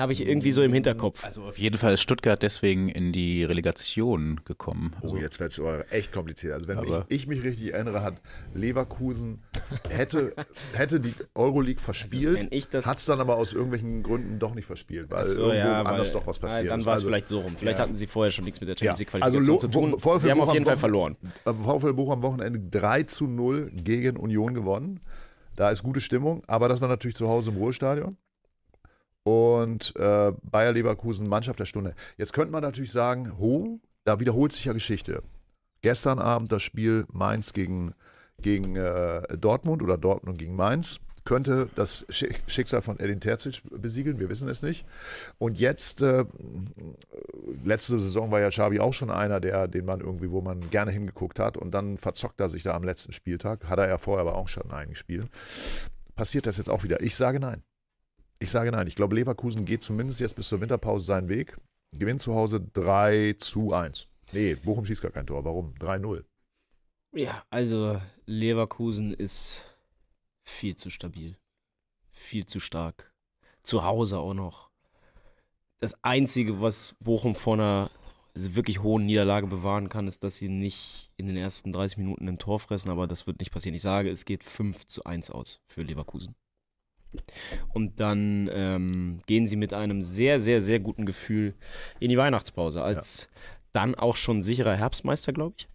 Habe ich irgendwie so im Hinterkopf. Also auf jeden Fall ist Stuttgart deswegen in die Relegation gekommen. Oh, Also, jetzt wird es aber echt kompliziert. Also wenn ich, Aber- ich mich richtig erinnere, hat Leverkusen hätte, hätte die Euroleague verspielt, Also hat es dann aber aus irgendwelchen Gründen doch nicht verspielt, weil so, irgendwo ja, anders weil- doch was passiert Dann ist. war es Also, vielleicht so rum. Vielleicht ja. hatten sie vorher schon nichts mit der Ja, Champions League also Qualifikation Lo- zu tun. Wo- VfL Sie haben auf jeden Fall verloren. äh, VfL Bochum am Wochenende 3 zu 0 gegen Union gewonnen. Da ist gute Stimmung, aber das war natürlich zu Hause im Ruhestadion. Und äh, Bayer Leverkusen, Mannschaft der Stunde. Jetzt könnte man natürlich sagen, ho, da wiederholt sich ja Geschichte. Gestern Abend das Spiel Mainz gegen, gegen äh, Dortmund oder Dortmund gegen Mainz könnte das Schi- Schicksal von Edin Terzic besiegeln, wir wissen es nicht. Und jetzt, äh, letzte Saison war ja Xavi auch schon einer, der, den man irgendwie, wo man gerne hingeguckt hat und dann verzockt er sich da am letzten Spieltag. Hat er ja vorher aber auch schon in einigen Spielen. Passiert das jetzt auch wieder? Ich sage nein. Ich sage nein. Ich glaube, Leverkusen geht zumindest jetzt bis zur Winterpause seinen Weg. Gewinnt zu Hause 3 zu 1. Nee, Bochum schießt gar kein Tor. Warum? 3-0. Ja, also Leverkusen ist viel zu stabil. Viel zu stark. Zu Hause auch noch. Das Einzige, was Bochum vor einer wirklich hohen Niederlage bewahren kann, ist, dass sie nicht in den ersten 30 Minuten ein Tor fressen, aber das wird nicht passieren. Ich sage, es geht 5 zu 1 aus für Leverkusen. Und dann ähm, gehen sie mit einem sehr, sehr, sehr guten Gefühl in die Weihnachtspause. Als dann auch schon sicherer Herbstmeister, glaube ich.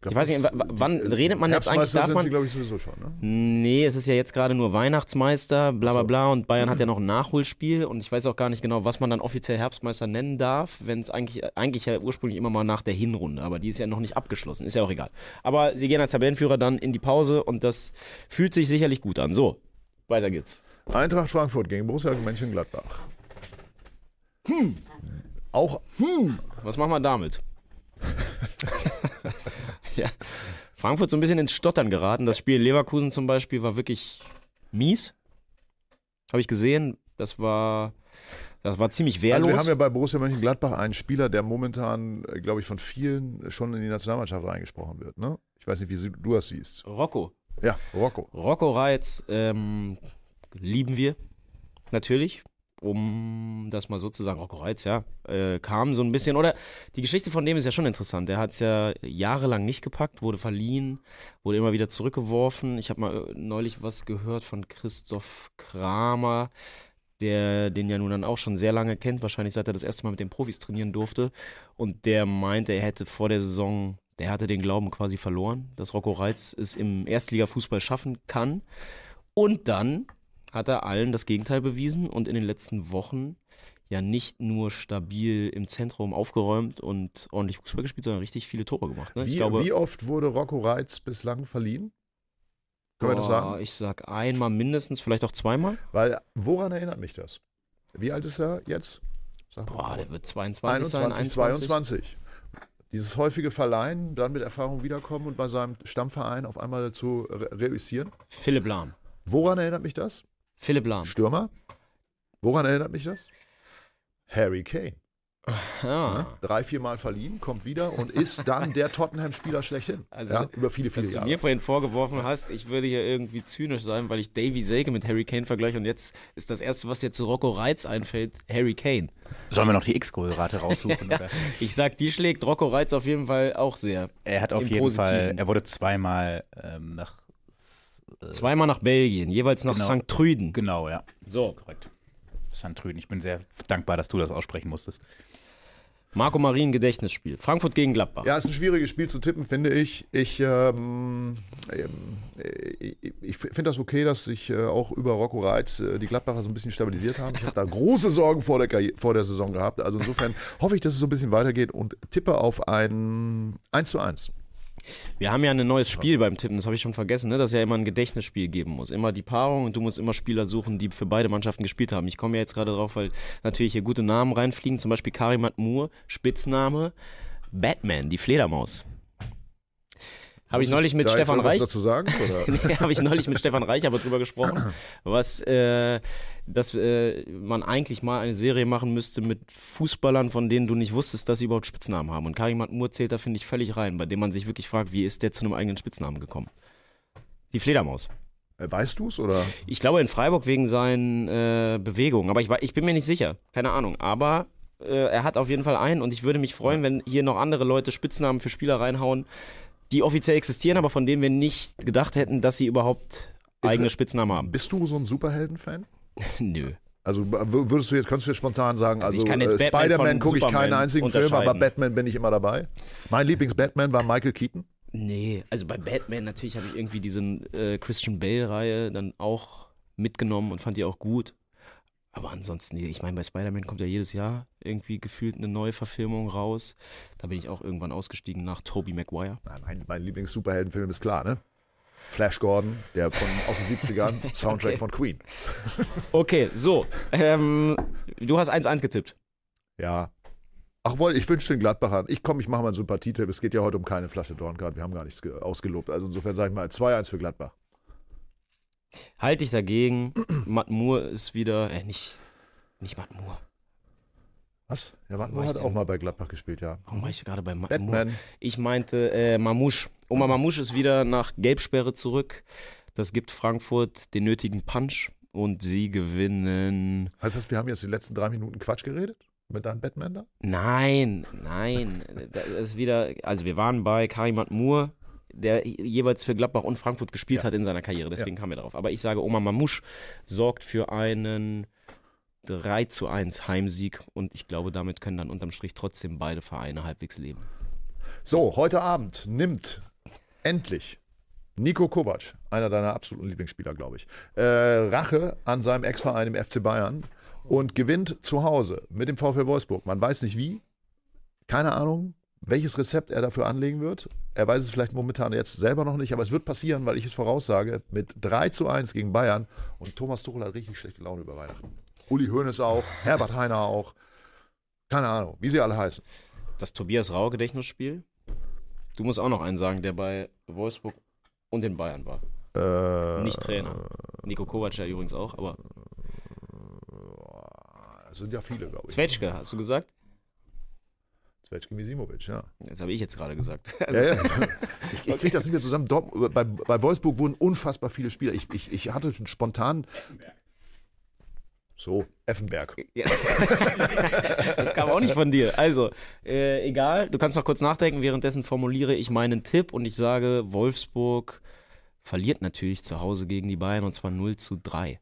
glaub, Ich weiß nicht, das- w- w- wann redet man jetzt eigentlich, darf sind sie, glaube ich, sowieso schon. Ne? Nee, es ist ja jetzt gerade nur Weihnachtsmeister, bla bla bla und Bayern hat ja noch ein Nachholspiel und ich weiß auch gar nicht genau, was man dann offiziell Herbstmeister nennen darf, wenn es eigentlich, eigentlich ja ursprünglich immer mal nach der Hinrunde, aber die ist ja noch nicht abgeschlossen, ist ja auch egal. Aber sie gehen als Tabellenführer dann in die Pause und das fühlt sich sicherlich gut an. So, weiter geht's. Eintracht Frankfurt gegen Borussia Mönchengladbach. Auch Was machen wir damit? ja. Frankfurt so ein bisschen ins Stottern geraten. Das Spiel Leverkusen zum Beispiel war wirklich mies. Habe ich gesehen. Das war, das war ziemlich wehrlos. Also wir haben ja bei Borussia Mönchengladbach einen Spieler, der momentan, äh, glaube ich, von vielen schon in die Nationalmannschaft reingesprochen wird. Ne? Ich weiß nicht, wie du das siehst. Rocco. Ja, Rocco. Rocco Reitz ähm, lieben wir natürlich, um das mal so zu sagen. Rocco Reitz, ja, äh, kam so ein bisschen, oder die Geschichte von dem ist ja schon interessant. Der hat es ja jahrelang nicht gepackt, wurde verliehen, wurde immer wieder zurückgeworfen. Ich habe mal äh, neulich was gehört von Christoph Kramer, der den ja nun dann auch schon sehr lange kennt, wahrscheinlich seit er das erste Mal mit den Profis trainieren durfte. Und der meinte, er hätte vor der Saison, der hatte den Glauben quasi verloren, dass Rocco Reitz es im Erstligafußball schaffen kann. Und dann hat er allen das Gegenteil bewiesen und in den letzten Wochen ja nicht nur stabil im Zentrum aufgeräumt und ordentlich Fußball gespielt, sondern richtig viele Tore gemacht. Ne? Wie, glaube, wie oft wurde Rocco Reitz bislang verliehen? Können wir das boah, sagen? Ich sag einmal mindestens, vielleicht auch zweimal. Weil, woran erinnert mich das? Wie alt ist er jetzt? Sag mal. Boah, der wird 22 sein, 21, 21. 22. Dieses häufige Verleihen, dann mit Erfahrung wiederkommen und bei seinem Stammverein auf einmal zu re reüssieren. Philipp Lahm. Woran erinnert mich das? Philipp Lahm. Stürmer? Woran erinnert mich das? Harry Kane. Ja. Ne? Drei, viermal verliehen, kommt wieder und ist dann der Tottenham-Spieler schlechthin. Also, ja, über viele, viele Was du Jahre. mir vorhin vorgeworfen hast, ich würde hier irgendwie zynisch sein, weil ich Davy Selke mit Harry Kane vergleiche und jetzt ist das Erste, was dir zu Rocco Reitz einfällt, Harry Kane. Sollen wir noch die X-Goal-Rate raussuchen? oder? Ich sag, die schlägt Rocco Reitz auf jeden Fall auch sehr. Er hat auf jeden Positiven. Fall, er wurde zweimal ähm, nach. Zweimal nach Belgien, jeweils nach Genau. St. Trüden. Genau, ja. So, Korrekt. Sandrüden. Ich bin sehr dankbar, dass du das aussprechen musstest. Marco Marin Gedächtnisspiel. Frankfurt gegen Gladbach. Ja, ist ein schwieriges Spiel zu tippen, finde ich. Ich, ähm, ähm, äh, ich, ich finde das okay, dass sich äh, auch über Rocco Reitz äh, die Gladbacher so ein bisschen stabilisiert haben. Ich habe da große Sorgen vor der, Karri- vor der Saison gehabt. Also insofern hoffe ich, dass es so ein bisschen weitergeht und tippe auf ein 1 zu 1. Wir haben ja ein neues Spiel beim Tippen, das habe ich schon vergessen, ne? dass es ja immer ein Gedächtnisspiel geben muss. Immer die Paarung und du musst immer Spieler suchen, die für beide Mannschaften gespielt haben. Ich komme ja jetzt gerade drauf, weil natürlich hier gute Namen reinfliegen. Zum Beispiel Karimat Moore, Spitzname Batman, die Fledermaus. Habe ich neulich mit Stefan Reich. dazu sagen? Nee, habe ich neulich mit Stefan Reich aber drüber gesprochen, was, äh, dass äh, man eigentlich mal eine Serie machen müsste mit Fußballern, von denen du nicht wusstest, dass sie überhaupt Spitznamen haben. Und Karim Moore zählt da, finde ich, völlig rein, bei dem man sich wirklich fragt, wie ist der zu einem eigenen Spitznamen gekommen? Die Fledermaus. Äh, Weißt du es oder? Ich glaube in Freiburg wegen seinen äh, Bewegungen, aber ich, ich bin mir nicht sicher, keine Ahnung. Aber äh, er hat auf jeden Fall einen und ich würde mich freuen, wenn hier noch andere Leute Spitznamen für Spieler reinhauen, die offiziell existieren, aber von denen wir nicht gedacht hätten, dass sie überhaupt eigene Spitznamen haben. Bist du so ein Superhelden-Fan? Nö. Also würdest du jetzt, kannst du jetzt spontan sagen, Also also, äh, Spider-Man gucke ich keinen einzigen Film, aber. Batman bin ich immer dabei. Mein Lieblings-Batman war Michael Keaton. Nee, also bei Batman natürlich habe ich irgendwie diese äh, Christian Bale-Reihe dann auch mitgenommen und fand die auch gut. Aber ansonsten, nee, ich meine, bei Spider-Man kommt ja jedes Jahr irgendwie gefühlt eine neue Verfilmung raus. Da bin ich auch irgendwann ausgestiegen nach Tobey Maguire. Mein, mein Lieblings-Superheldenfilm ist klar, ne? Flash Gordon, der von aus den 70ern, Soundtrack Okay. von Queen. Okay, so. Ähm, du hast 1-1 getippt. Ja. Ach wohl, ich wünsche den Gladbachern. Ich komme, ich mache mal einen Sympathietipp. Es geht ja heute um keine Flasche Dornkart. Wir haben gar nichts ge- ausgelobt. Also insofern sage ich mal 2-1 für Gladbach. Halte ich dagegen. Matt Moore ist wieder, äh, nicht, nicht Matt Moore. Was? Ja, Wattenmore ich hat auch mal bei Gladbach gespielt, ja. Warum war ich gerade bei Matt Moore? Ich meinte äh, Mamouche. Oma Mamouche ist wieder nach Gelbsperre zurück. Das gibt Frankfurt den nötigen Punch und sie gewinnen. Heißt das, wir haben jetzt die letzten drei Minuten Quatsch geredet? Mit deinem Batman da? Nein, nein. Das ist wieder. Also, wir waren bei Karimat Moore, der jeweils für Gladbach und Frankfurt gespielt Ja. hat in seiner Karriere. Deswegen kamen wir darauf. Aber ich sage, Oma Mamouche sorgt für einen 3 zu 1 Heimsieg und ich glaube, damit können dann unterm Strich trotzdem beide Vereine halbwegs leben. So, heute Abend nimmt endlich Nico Kovac, einer deiner absoluten Lieblingsspieler, glaube ich, äh, Rache an seinem Ex-Verein im FC Bayern und gewinnt zu Hause mit dem VfL Wolfsburg. Man weiß nicht wie, keine Ahnung, welches Rezept er dafür anlegen wird. Er weiß es vielleicht momentan jetzt selber noch nicht, aber es wird passieren, weil ich es voraussage, mit 3 zu 1 gegen Bayern und Thomas Tuchel hat richtig schlechte Laune über Weihnachten. Uli Hoeneß auch, Herbert Heiner auch, keine Ahnung, wie sie alle heißen. das Tobias Rau Gedächtnisspiel. Du musst auch noch einen sagen, der bei Wolfsburg und den Bayern war. Äh, Nicht Trainer. Nico Kovac ja übrigens auch, aber Das sind ja viele, glaube ich. Zwetschge, hast du gesagt? Zvetschke Misimovic, ja. Das habe ich jetzt gerade gesagt. ja, ja. Ich, ich kriege das nicht mehr zusammen. Dort, bei, bei Wolfsburg wurden unfassbar viele Spieler. Ich, ich, ich hatte schon spontan. So, Effenberg. Ja. das kam auch nicht von dir. Also, äh, egal, du kannst noch kurz nachdenken. Währenddessen formuliere ich meinen Tipp und ich sage, Wolfsburg verliert natürlich zu Hause gegen die Bayern und zwar 0 zu 3.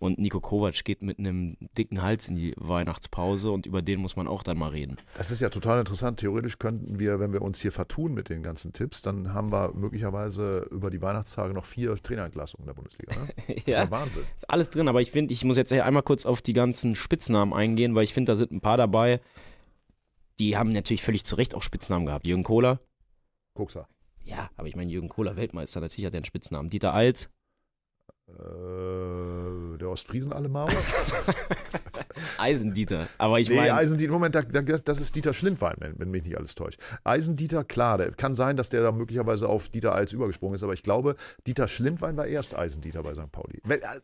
Und Nico Kovac geht mit einem dicken Hals in die Weihnachtspause und über den muss man auch dann mal reden. Das ist ja total interessant. Theoretisch könnten wir, wenn wir uns hier vertun mit den ganzen Tipps, dann haben wir möglicherweise über die Weihnachtstage noch vier Trainerentlassungen in der Bundesliga. Ne? Das ist ja Wahnsinn. Ist alles drin, aber ich finde, ich muss jetzt einmal kurz auf die ganzen Spitznamen eingehen, weil ich finde, da sind ein paar dabei, die haben natürlich völlig zu Recht auch Spitznamen gehabt. Jürgen Kohler, Kuxer. ja, aber ich meine, Jürgen Kohler, Weltmeister, natürlich hat er einen Spitznamen. Dieter Alt, Äh, der Ostfriesen alle Mauer? Eisendieter. Aber ich Nee, meine, Eisendieter, Moment, da, da, das ist Dieter Schlindwein, wenn, mich nicht alles täuscht. Eisendieter, klar, der, kann sein, dass der da möglicherweise auf Dieter Als übergesprungen ist, aber ich glaube, Dieter Schlindwein war erst Eisendieter bei St. Pauli. Wenn, äh,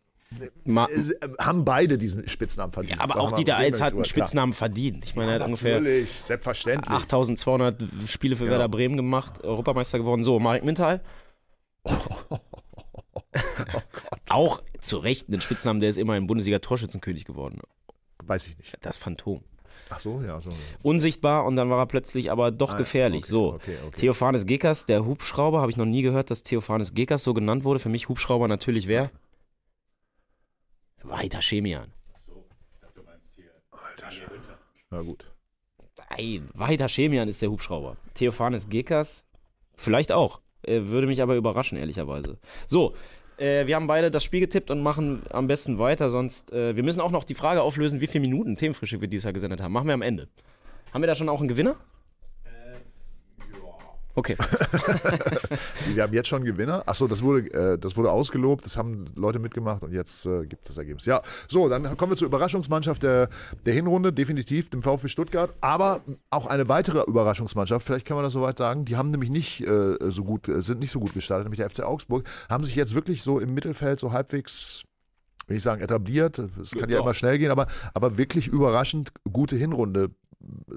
Ma äh, haben beide diesen Spitznamen verdient. ja, aber auch Dieter Als hat einen klar. Spitznamen verdient. Ich meine, er hat ungefähr Natürlich, selbstverständlich. 8200 Spiele für Genau. Werder Bremen gemacht, Europameister geworden. So, Marek Mintal. Auch zu Recht einen Spitznamen, der ist immerhin Bundesliga-Torschützenkönig geworden. Weiß ich nicht. Das Phantom. Ach so, ja, so. Unsichtbar und dann war er plötzlich aber doch Ah, gefährlich. okay, so, okay, okay. Theophanes Gekas, der Hubschrauber, habe ich noch nie gehört, dass Theophanes Gekas so genannt wurde. Für mich Hubschrauber natürlich wer? Weiter Chemian. Na gut. Nein, weiter Chemian ist der Hubschrauber. Theophanes Gekas, vielleicht auch. Würde mich aber überraschen, ehrlicherweise. So, äh, wir haben beide das Spiel getippt und machen am besten weiter, sonst. Äh, wir müssen auch noch die Frage auflösen, wie viele Minuten Themenfrühstück wir dieses Jahr gesendet haben. Machen wir am Ende. Haben wir da schon auch einen Gewinner? Okay. Wir haben jetzt schon Gewinner. Achso, das wurde, äh, das wurde ausgelobt, das haben Leute mitgemacht und jetzt äh, gibt es das Ergebnis. Ja, so, dann kommen wir zur Überraschungsmannschaft der, der Hinrunde, definitiv dem VfB Stuttgart, aber auch eine weitere Überraschungsmannschaft, vielleicht kann man das soweit sagen, die haben nämlich nicht äh, so gut, äh, sind nicht so gut gestartet, nämlich der FC Augsburg, haben sich jetzt wirklich so im Mittelfeld so halbwegs will ich sagen, etabliert. Es kann ja Doch. immer schnell gehen, aber, aber wirklich überraschend gute Hinrunde,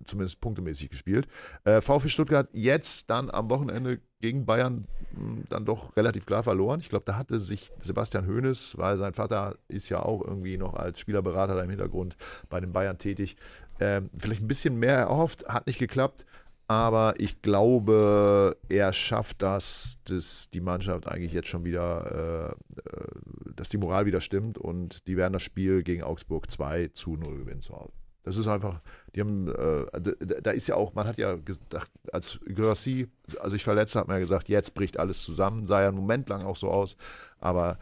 zumindest punktemäßig gespielt. Äh, VfB Stuttgart jetzt dann am Wochenende gegen Bayern mh, dann doch relativ klar verloren. Ich glaube, da hatte sich Sebastian Hoeneß, weil sein Vater ist ja auch irgendwie noch als Spielerberater da im Hintergrund bei den Bayern tätig, ähm, vielleicht ein bisschen mehr erhofft, hat nicht geklappt. Aber ich glaube, er schafft das, dass die Mannschaft eigentlich jetzt schon wieder, äh, äh, dass die Moral wieder stimmt und die werden das Spiel gegen Augsburg 2 zu 0 gewinnen zu Hause. Das ist einfach, die haben, äh, da ist ja auch, man hat ja gedacht, als Grassi sich verletzt hat, hat man ja gesagt, jetzt bricht alles zusammen, sah ja einen Moment lang auch so aus, aber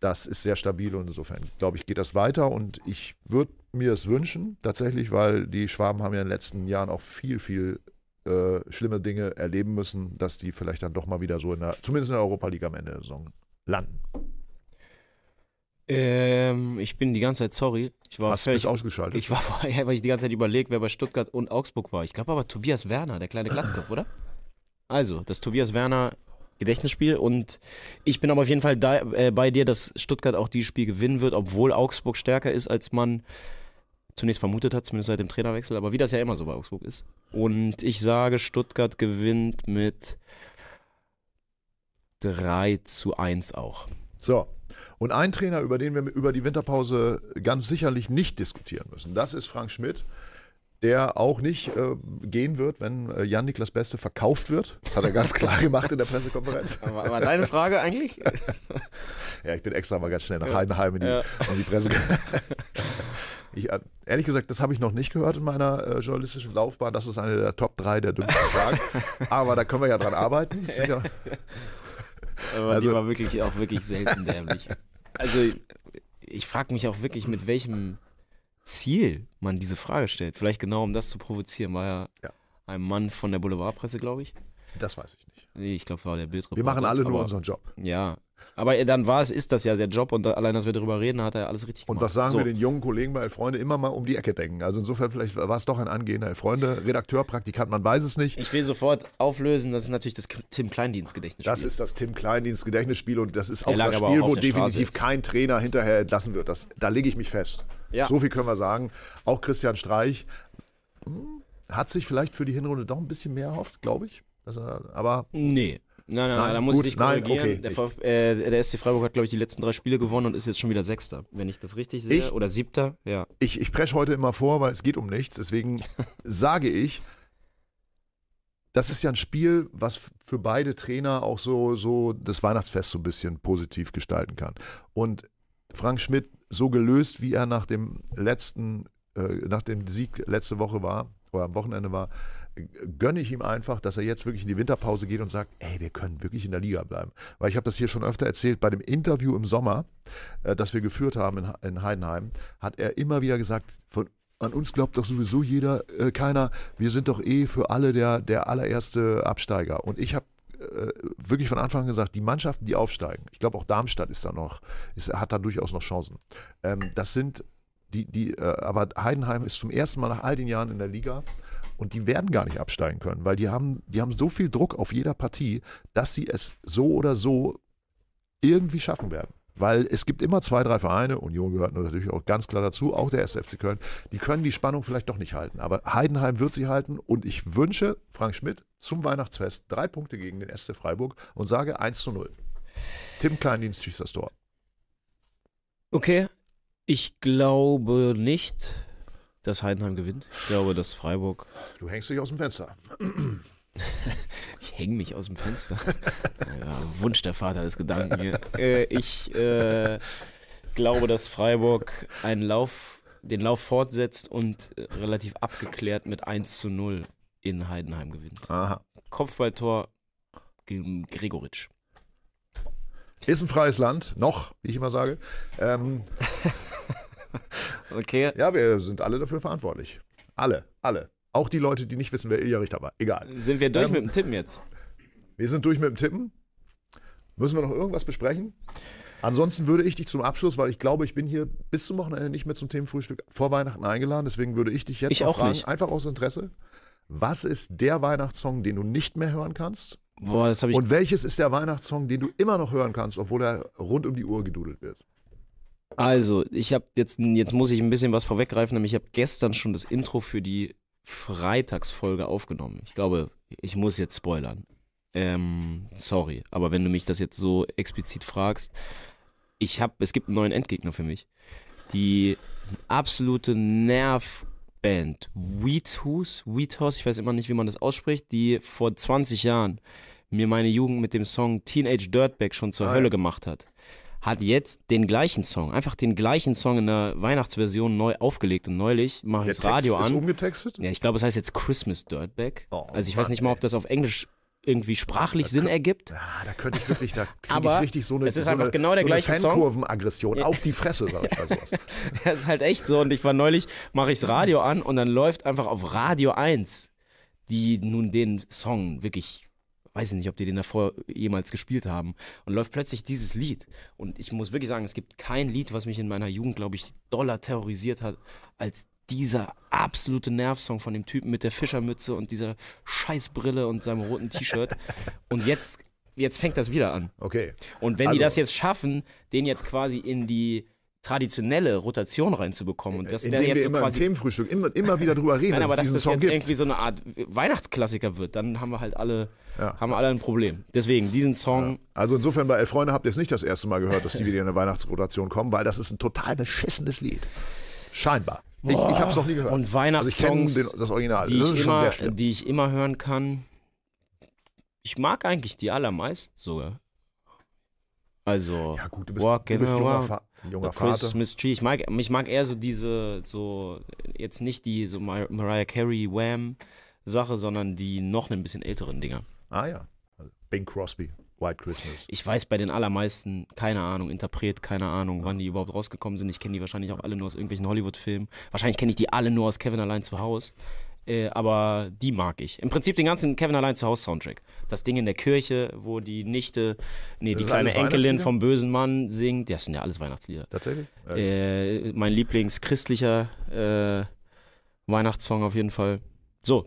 das ist sehr stabil und insofern, glaube ich, geht das weiter und ich würde mir es wünschen, tatsächlich, weil die Schwaben haben ja in den letzten Jahren auch viel, viel äh, schlimme Dinge erleben müssen, dass die vielleicht dann doch mal wieder so in der, zumindest in der Europa League am Ende der Saison landen. Ähm, ich bin die ganze Zeit sorry. Ich war Hast du völlig. bist ausgeschaltet? Ich war vorher, weil ich die ganze Zeit überlegt, wer bei Stuttgart und Augsburg war. Ich glaube aber Tobias Werner, der kleine Glatzkopf, oder? Also, das Tobias Werner Gedächtnisspiel und ich bin aber auf jeden Fall da, äh, bei dir, dass Stuttgart auch dieses Spiel gewinnen wird, obwohl Augsburg stärker ist, als man zunächst vermutet hat, zumindest seit dem Trainerwechsel, aber wie das ja immer so bei Augsburg ist. Und ich sage, Stuttgart gewinnt mit 3 zu 1 auch. So. Und ein Trainer, über den wir über die Winterpause ganz sicherlich nicht diskutieren müssen, das ist Frank Schmidt, der auch nicht äh, gehen wird, wenn äh, Jan-Niklas Beste verkauft wird. Das hat er ganz klar gemacht in der Pressekonferenz. Aber, aber deine Frage eigentlich? Ja, ich bin extra mal ganz schnell nach Heidenheim in die, Ja. in die Presse. Ich, äh, ehrlich gesagt, das habe ich noch nicht gehört in meiner äh, journalistischen Laufbahn. Das ist eine der Top 3 der dümmsten Fragen. Aber da können wir ja dran arbeiten. Ja, Aber Also- die war wirklich auch wirklich selten dämlich. Also ich frage mich auch wirklich, mit welchem Ziel man diese Frage stellt. Vielleicht genau, um das zu provozieren. War ja, Ja. ein Mann von der Boulevardpresse, glaube ich. das weiß ich nicht. Nee, ich glaube, war der Bildreporter. Wir machen alle nur aber, unseren Job. Ja. Aber dann war es, ist das ja der Job und allein, dass wir darüber reden, hat er alles richtig Und gemacht. was sagen so. wir den jungen Kollegen bei Freunde? Immer mal um die Ecke denken. Also insofern, vielleicht war es doch ein angehender Freunde, Redakteur, Praktikant, man weiß es nicht. Ich will sofort auflösen, das ist natürlich das Tim Kleindienst-Gedächtnisspiel. Das ist das Tim Kleindienst Gedächtnisspiel und das ist auch das Spiel, auch wo definitiv kein Trainer hinterher entlassen wird. Das, da lege ich mich fest. Ja. So viel können wir sagen. Auch Christian Streich hm, hat sich vielleicht für die Hinrunde doch ein bisschen mehr erhofft, glaube ich. Er, aber Nee. Nein, nein, Nein, nein, da muss gut, ich dich nein, korrigieren. okay, der, äh, der SC Freiburg hat, glaube ich, die letzten drei Spiele gewonnen und ist jetzt schon wieder Sechster, wenn ich das richtig sehe. Ich? Oder Siebter, ja. ich, ich presche heute immer vor, weil es geht um nichts. Deswegen sage ich, das ist ja ein Spiel, was für beide Trainer auch so, so das Weihnachtsfest so ein bisschen positiv gestalten kann. Und Frank Schmidt, so gelöst, wie er nach dem letzten, äh, nach dem Sieg letzte Woche war, oder am Wochenende war, gönne ich ihm einfach, dass er jetzt wirklich in die Winterpause geht und sagt, ey, wir können wirklich in der Liga bleiben. Weil ich habe das hier schon öfter erzählt, bei dem Interview im Sommer, äh, das wir geführt haben in, in Heidenheim, hat er immer wieder gesagt, von, an uns glaubt doch sowieso jeder, äh, keiner, wir sind doch eh für alle der, der allererste Absteiger. Und ich habe äh, wirklich von Anfang an gesagt, die Mannschaften, die aufsteigen, ich glaube auch Darmstadt ist da noch, ist, hat da durchaus noch Chancen. Ähm, das sind die, die, äh, aber Heidenheim ist zum ersten Mal nach all den Jahren in der Liga und die werden gar nicht absteigen können, weil die haben, die haben so viel Druck auf jeder Partie, dass sie es so oder so irgendwie schaffen werden. Weil es gibt immer zwei, drei Vereine, Union gehört natürlich auch ganz klar dazu, auch der SFC Köln, die können die Spannung vielleicht doch nicht halten. Aber Heidenheim wird sie halten und ich wünsche Frank Schmidt zum Weihnachtsfest drei Punkte gegen den SC Freiburg und sage 1 zu 0. Tim Kleindienst schießt das Tor. Okay, ich glaube nicht, dass Heidenheim gewinnt. Ich glaube, dass Freiburg. Du hängst dich aus dem Fenster. Ich hänge mich aus dem Fenster. ja, Wunsch der Vater des Gedanken hier. Äh, ich äh, glaube, dass Freiburg einen Lauf, den Lauf fortsetzt und äh, relativ abgeklärt mit 1 zu 0 in Heidenheim gewinnt. Aha. Kopfballtor Gregoritsch. Ist ein freies Land, noch, wie ich immer sage. Ähm, Okay. ja, wir sind alle dafür verantwortlich. Alle, alle. Auch die Leute, die nicht wissen, wer Ilja Richter war. Egal. Sind wir durch Ähm, mit dem Tippen jetzt? Wir sind durch mit dem Tippen. Müssen wir noch irgendwas besprechen? Ansonsten würde ich dich zum Abschluss, weil ich glaube, ich bin hier bis zum Wochenende nicht mehr zum Themenfrühstück vor Weihnachten eingeladen, deswegen würde ich dich jetzt Ich fragen, nicht. einfach aus Interesse, was ist der Weihnachtssong, den du nicht mehr hören kannst? Boah. Und welches ist der Weihnachtssong, den du immer noch hören kannst, obwohl er rund um die Uhr gedudelt wird? Also, ich habe jetzt, jetzt muss ich ein bisschen was vorweggreifen, nämlich ich habe gestern schon das Intro für die Freitagsfolge aufgenommen. Ich glaube, ich muss jetzt spoilern. Ähm, sorry, aber wenn du mich das jetzt so explizit fragst, ich habe, es gibt einen neuen Endgegner für mich. Die absolute Nervband Wheathus, Wheathus, ich weiß immer nicht, wie man das ausspricht, die vor 20 Jahren mir meine Jugend mit dem Song Teenage Dirtbag schon zur Ah, Hölle gemacht hat hat jetzt den gleichen Song, einfach den gleichen Song in der Weihnachtsversion neu aufgelegt und neulich mache ich das Radio ist an. umgetextet? Ja, ich glaube, es heißt jetzt Christmas Dirtbag. Oh, also ich weiß Mann, nicht mal, ob das auf Englisch irgendwie sprachlich Sinn kann- ergibt. Ah, da könnte ich wirklich, da kriege ich richtig so eine, es ist so einfach eine, genau der so gleiche. Fankurvenaggression auf die Fresse, sag ich bei sowas. Das ist halt echt so. Und ich war neulich, mache ich das Radio an und dann läuft einfach auf Radio 1, die nun den Song wirklich, weiß ich nicht, ob die den davor jemals gespielt haben, und läuft plötzlich dieses Lied. Und ich muss wirklich sagen, es gibt kein Lied, was mich in meiner Jugend, glaube ich, doller terrorisiert hat, als dieser absolute Nervsong von dem Typen mit der Fischermütze und dieser Scheißbrille und seinem roten T-Shirt. Und jetzt, jetzt fängt das wieder an. Okay. Und wenn Also- die das jetzt schaffen, den jetzt quasi in die traditionelle Rotation reinzubekommen und das wäre Indem jetzt wir so immer im quasi Themenfrühstück immer, immer wieder drüber reden, Nein, aber dass das Song jetzt gibt. irgendwie so eine Art Weihnachtsklassiker wird, dann haben wir halt alle, Ja. haben wir alle ein Problem. Deswegen, diesen Song, Also insofern bei Elf Freunde habt ihr es nicht das erste Mal gehört, dass die wieder in eine Weihnachtsrotation kommen, weil das ist ein total beschissenes Lied. Scheinbar. Ich, ich habe es noch nie gehört. und also ich kenne Weihnachtssongs, das Original. die, das ich immer, die ich immer hören kann, ich mag eigentlich die allermeisten sogar. Also, Ja gut, du bist, Walking du bist junger, Fa junger Vater. Christmas Tree. Ich mag, ich mag eher so diese, so, jetzt nicht die so Mar Mariah Carey, Wham Sache, sondern die noch ein bisschen älteren Dinger. Ah ja. Also Bing Crosby, White Christmas. Ich weiß bei den allermeisten, keine Ahnung, Interpret, keine Ahnung, wann die überhaupt rausgekommen sind. Ich kenne die wahrscheinlich auch alle nur aus irgendwelchen Hollywood-Filmen. Wahrscheinlich kenne ich die alle nur aus Kevin allein zu Hause. Äh, aber die mag ich. Im Prinzip den ganzen Kevin allein zu Hause Soundtrack. Das Ding in der Kirche, wo die Nichte, nee, die kleine Enkelin vom bösen Mann singt. Das sind ja alles Weihnachtslieder. Tatsächlich? Äh, mein Lieblingschristlicher äh, Weihnachtssong auf jeden Fall. So.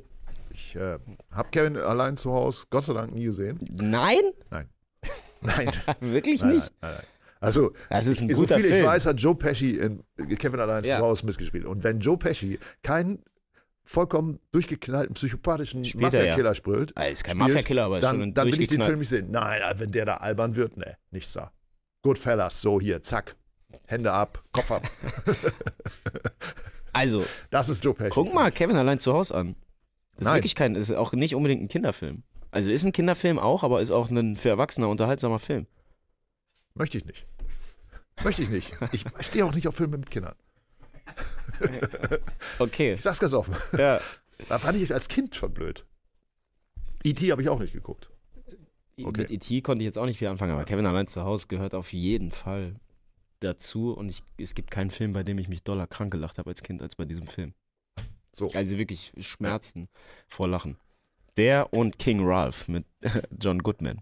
ich äh, habe Kevin allein zu Hause Gott sei Dank nie gesehen. Nein? Nein. Wirklich Nein, nicht? Nein, nein, nein. Also, Das ist ein so guter viel ich Film. weiß, hat Joe Pesci in Kevin allein Ja. zu Hause mitgespielt. Und wenn Joe Pesci keinen vollkommen durchgeknallten, psychopathischen Spielt er ja. Mafia-Killer sprüht, Ah, ist kein spielt, Mafia-Killer, aber ist dann, dann will ich den Film nicht sehen. Nein, wenn der da albern wird, ne, nichts da. Goodfellas, so hier, zack. Hände ab, Kopf ab. Also, Das ist Joe Pesci. guck mal Kevin allein zu Hause an. Das ist Nein. wirklich kein, ist auch nicht unbedingt ein Kinderfilm. Also ist ein Kinderfilm auch, aber ist auch ein für Erwachsene unterhaltsamer Film. Möchte ich nicht. Möchte ich nicht. Ich stehe auch nicht auf Filme mit Kindern. Okay. Ich sag's ganz offen. Ja. Da fand ich als Kind schon blöd. E.T. habe ich auch nicht geguckt. Okay. Mit E.T. konnte ich jetzt auch nicht viel anfangen, aber Kevin allein zu Hause gehört auf jeden Fall dazu und ich, es gibt keinen Film, bei dem ich mich doller krank gelacht habe als Kind, als bei diesem Film. So. Also wirklich Schmerzen vor Lachen. Der und King Ralph mit John Goodman.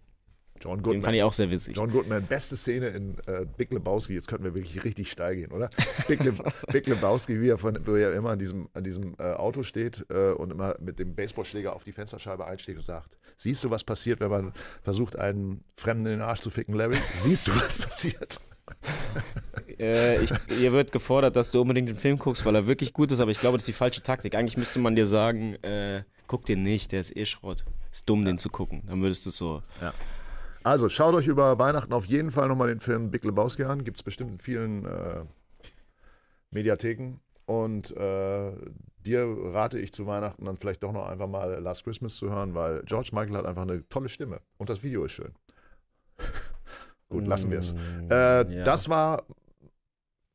John Den fand Goodman. ich auch sehr witzig. John Goodman, beste Szene in äh, Big Lebowski. Jetzt könnten wir wirklich richtig steil gehen, oder? Big, Le Big Lebowski, wie er, von, wo er immer an diesem, an diesem äh, Auto steht äh, und immer mit dem Baseballschläger auf die Fensterscheibe einsteht und sagt: Siehst du, was passiert, wenn man versucht, einen Fremden in den Arsch zu ficken, Larry? Siehst du, was passiert? Äh, ich, ihr wird gefordert, dass du unbedingt den Film guckst, weil er wirklich gut ist, aber ich glaube, das ist die falsche Taktik. Eigentlich müsste man dir sagen, äh, guck den nicht, der ist eh Schrott. Ist dumm, den zu gucken. Dann würdest du so. Also, schaut euch über Weihnachten auf jeden Fall nochmal den Film Big Lebowski an. Gibt es bestimmt in vielen äh, Mediatheken. Und äh, dir rate ich zu Weihnachten dann vielleicht doch noch einfach mal Last Christmas zu hören, weil George Michael hat einfach eine tolle Stimme. Und das Video ist schön. Gut, lassen wir es. Mm, Äh, ja. Das war.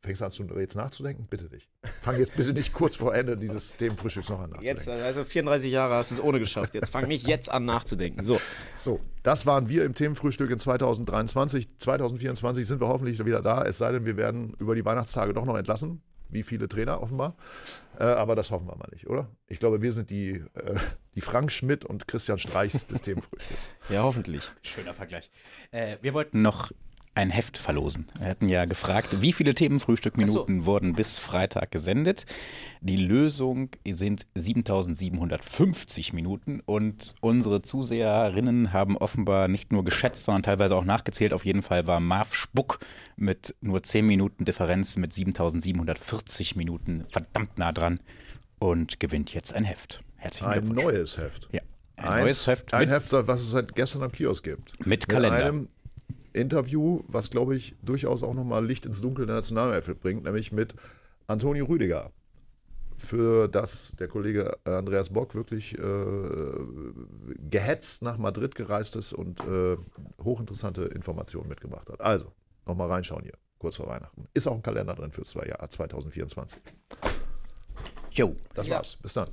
Fängst du an, zu- jetzt nachzudenken? Bitte nicht. Fang jetzt bitte nicht kurz vor Ende dieses Themenfrühstücks noch an nachzudenken. Jetzt, also 34 Jahre hast du es ohne geschafft. Jetzt fang mich jetzt an nachzudenken. So. So, das waren wir im Themenfrühstück in 2023. 2024 sind wir hoffentlich wieder da, es sei denn, wir werden über die Weihnachtstage doch noch entlassen. wie viele Trainer offenbar. Äh, aber das hoffen wir mal nicht, oder? Ich glaube, wir sind die, äh, die Frank Schmidt und Christian Streichs des Themenfrühstücks. Ja, hoffentlich. Schöner Vergleich. Äh, wir wollten noch ein Heft verlosen. Wir hatten ja gefragt, wie viele Themenfrühstückminuten wurden bis Freitag gesendet. Die Lösung sind 7750 Minuten und unsere Zuseherinnen haben offenbar nicht nur geschätzt, sondern teilweise auch nachgezählt. Auf jeden Fall war Marv Spuck mit nur 10 Minuten Differenz mit 7740 Minuten verdammt nah dran und gewinnt jetzt ein Heft. Herzlichen Ein Glückwunsch. neues Heft. Ja, ein, Ein- neues Heft Ein mit, Heft, was es seit gestern am Kiosk gibt. mit Mit Kalender. einem Interview, was, glaube ich, durchaus auch nochmal Licht ins Dunkel der Nationalelf bringt, nämlich mit Antonio Rüdiger. Für das der Kollege Andreas Bock wirklich äh, gehetzt nach Madrid gereist ist und äh, hochinteressante Informationen mitgebracht hat. Also, nochmal reinschauen hier, kurz vor Weihnachten. Ist auch ein Kalender drin fürs Jahr 2024. Jo. Das Ja. war's. Bis dann.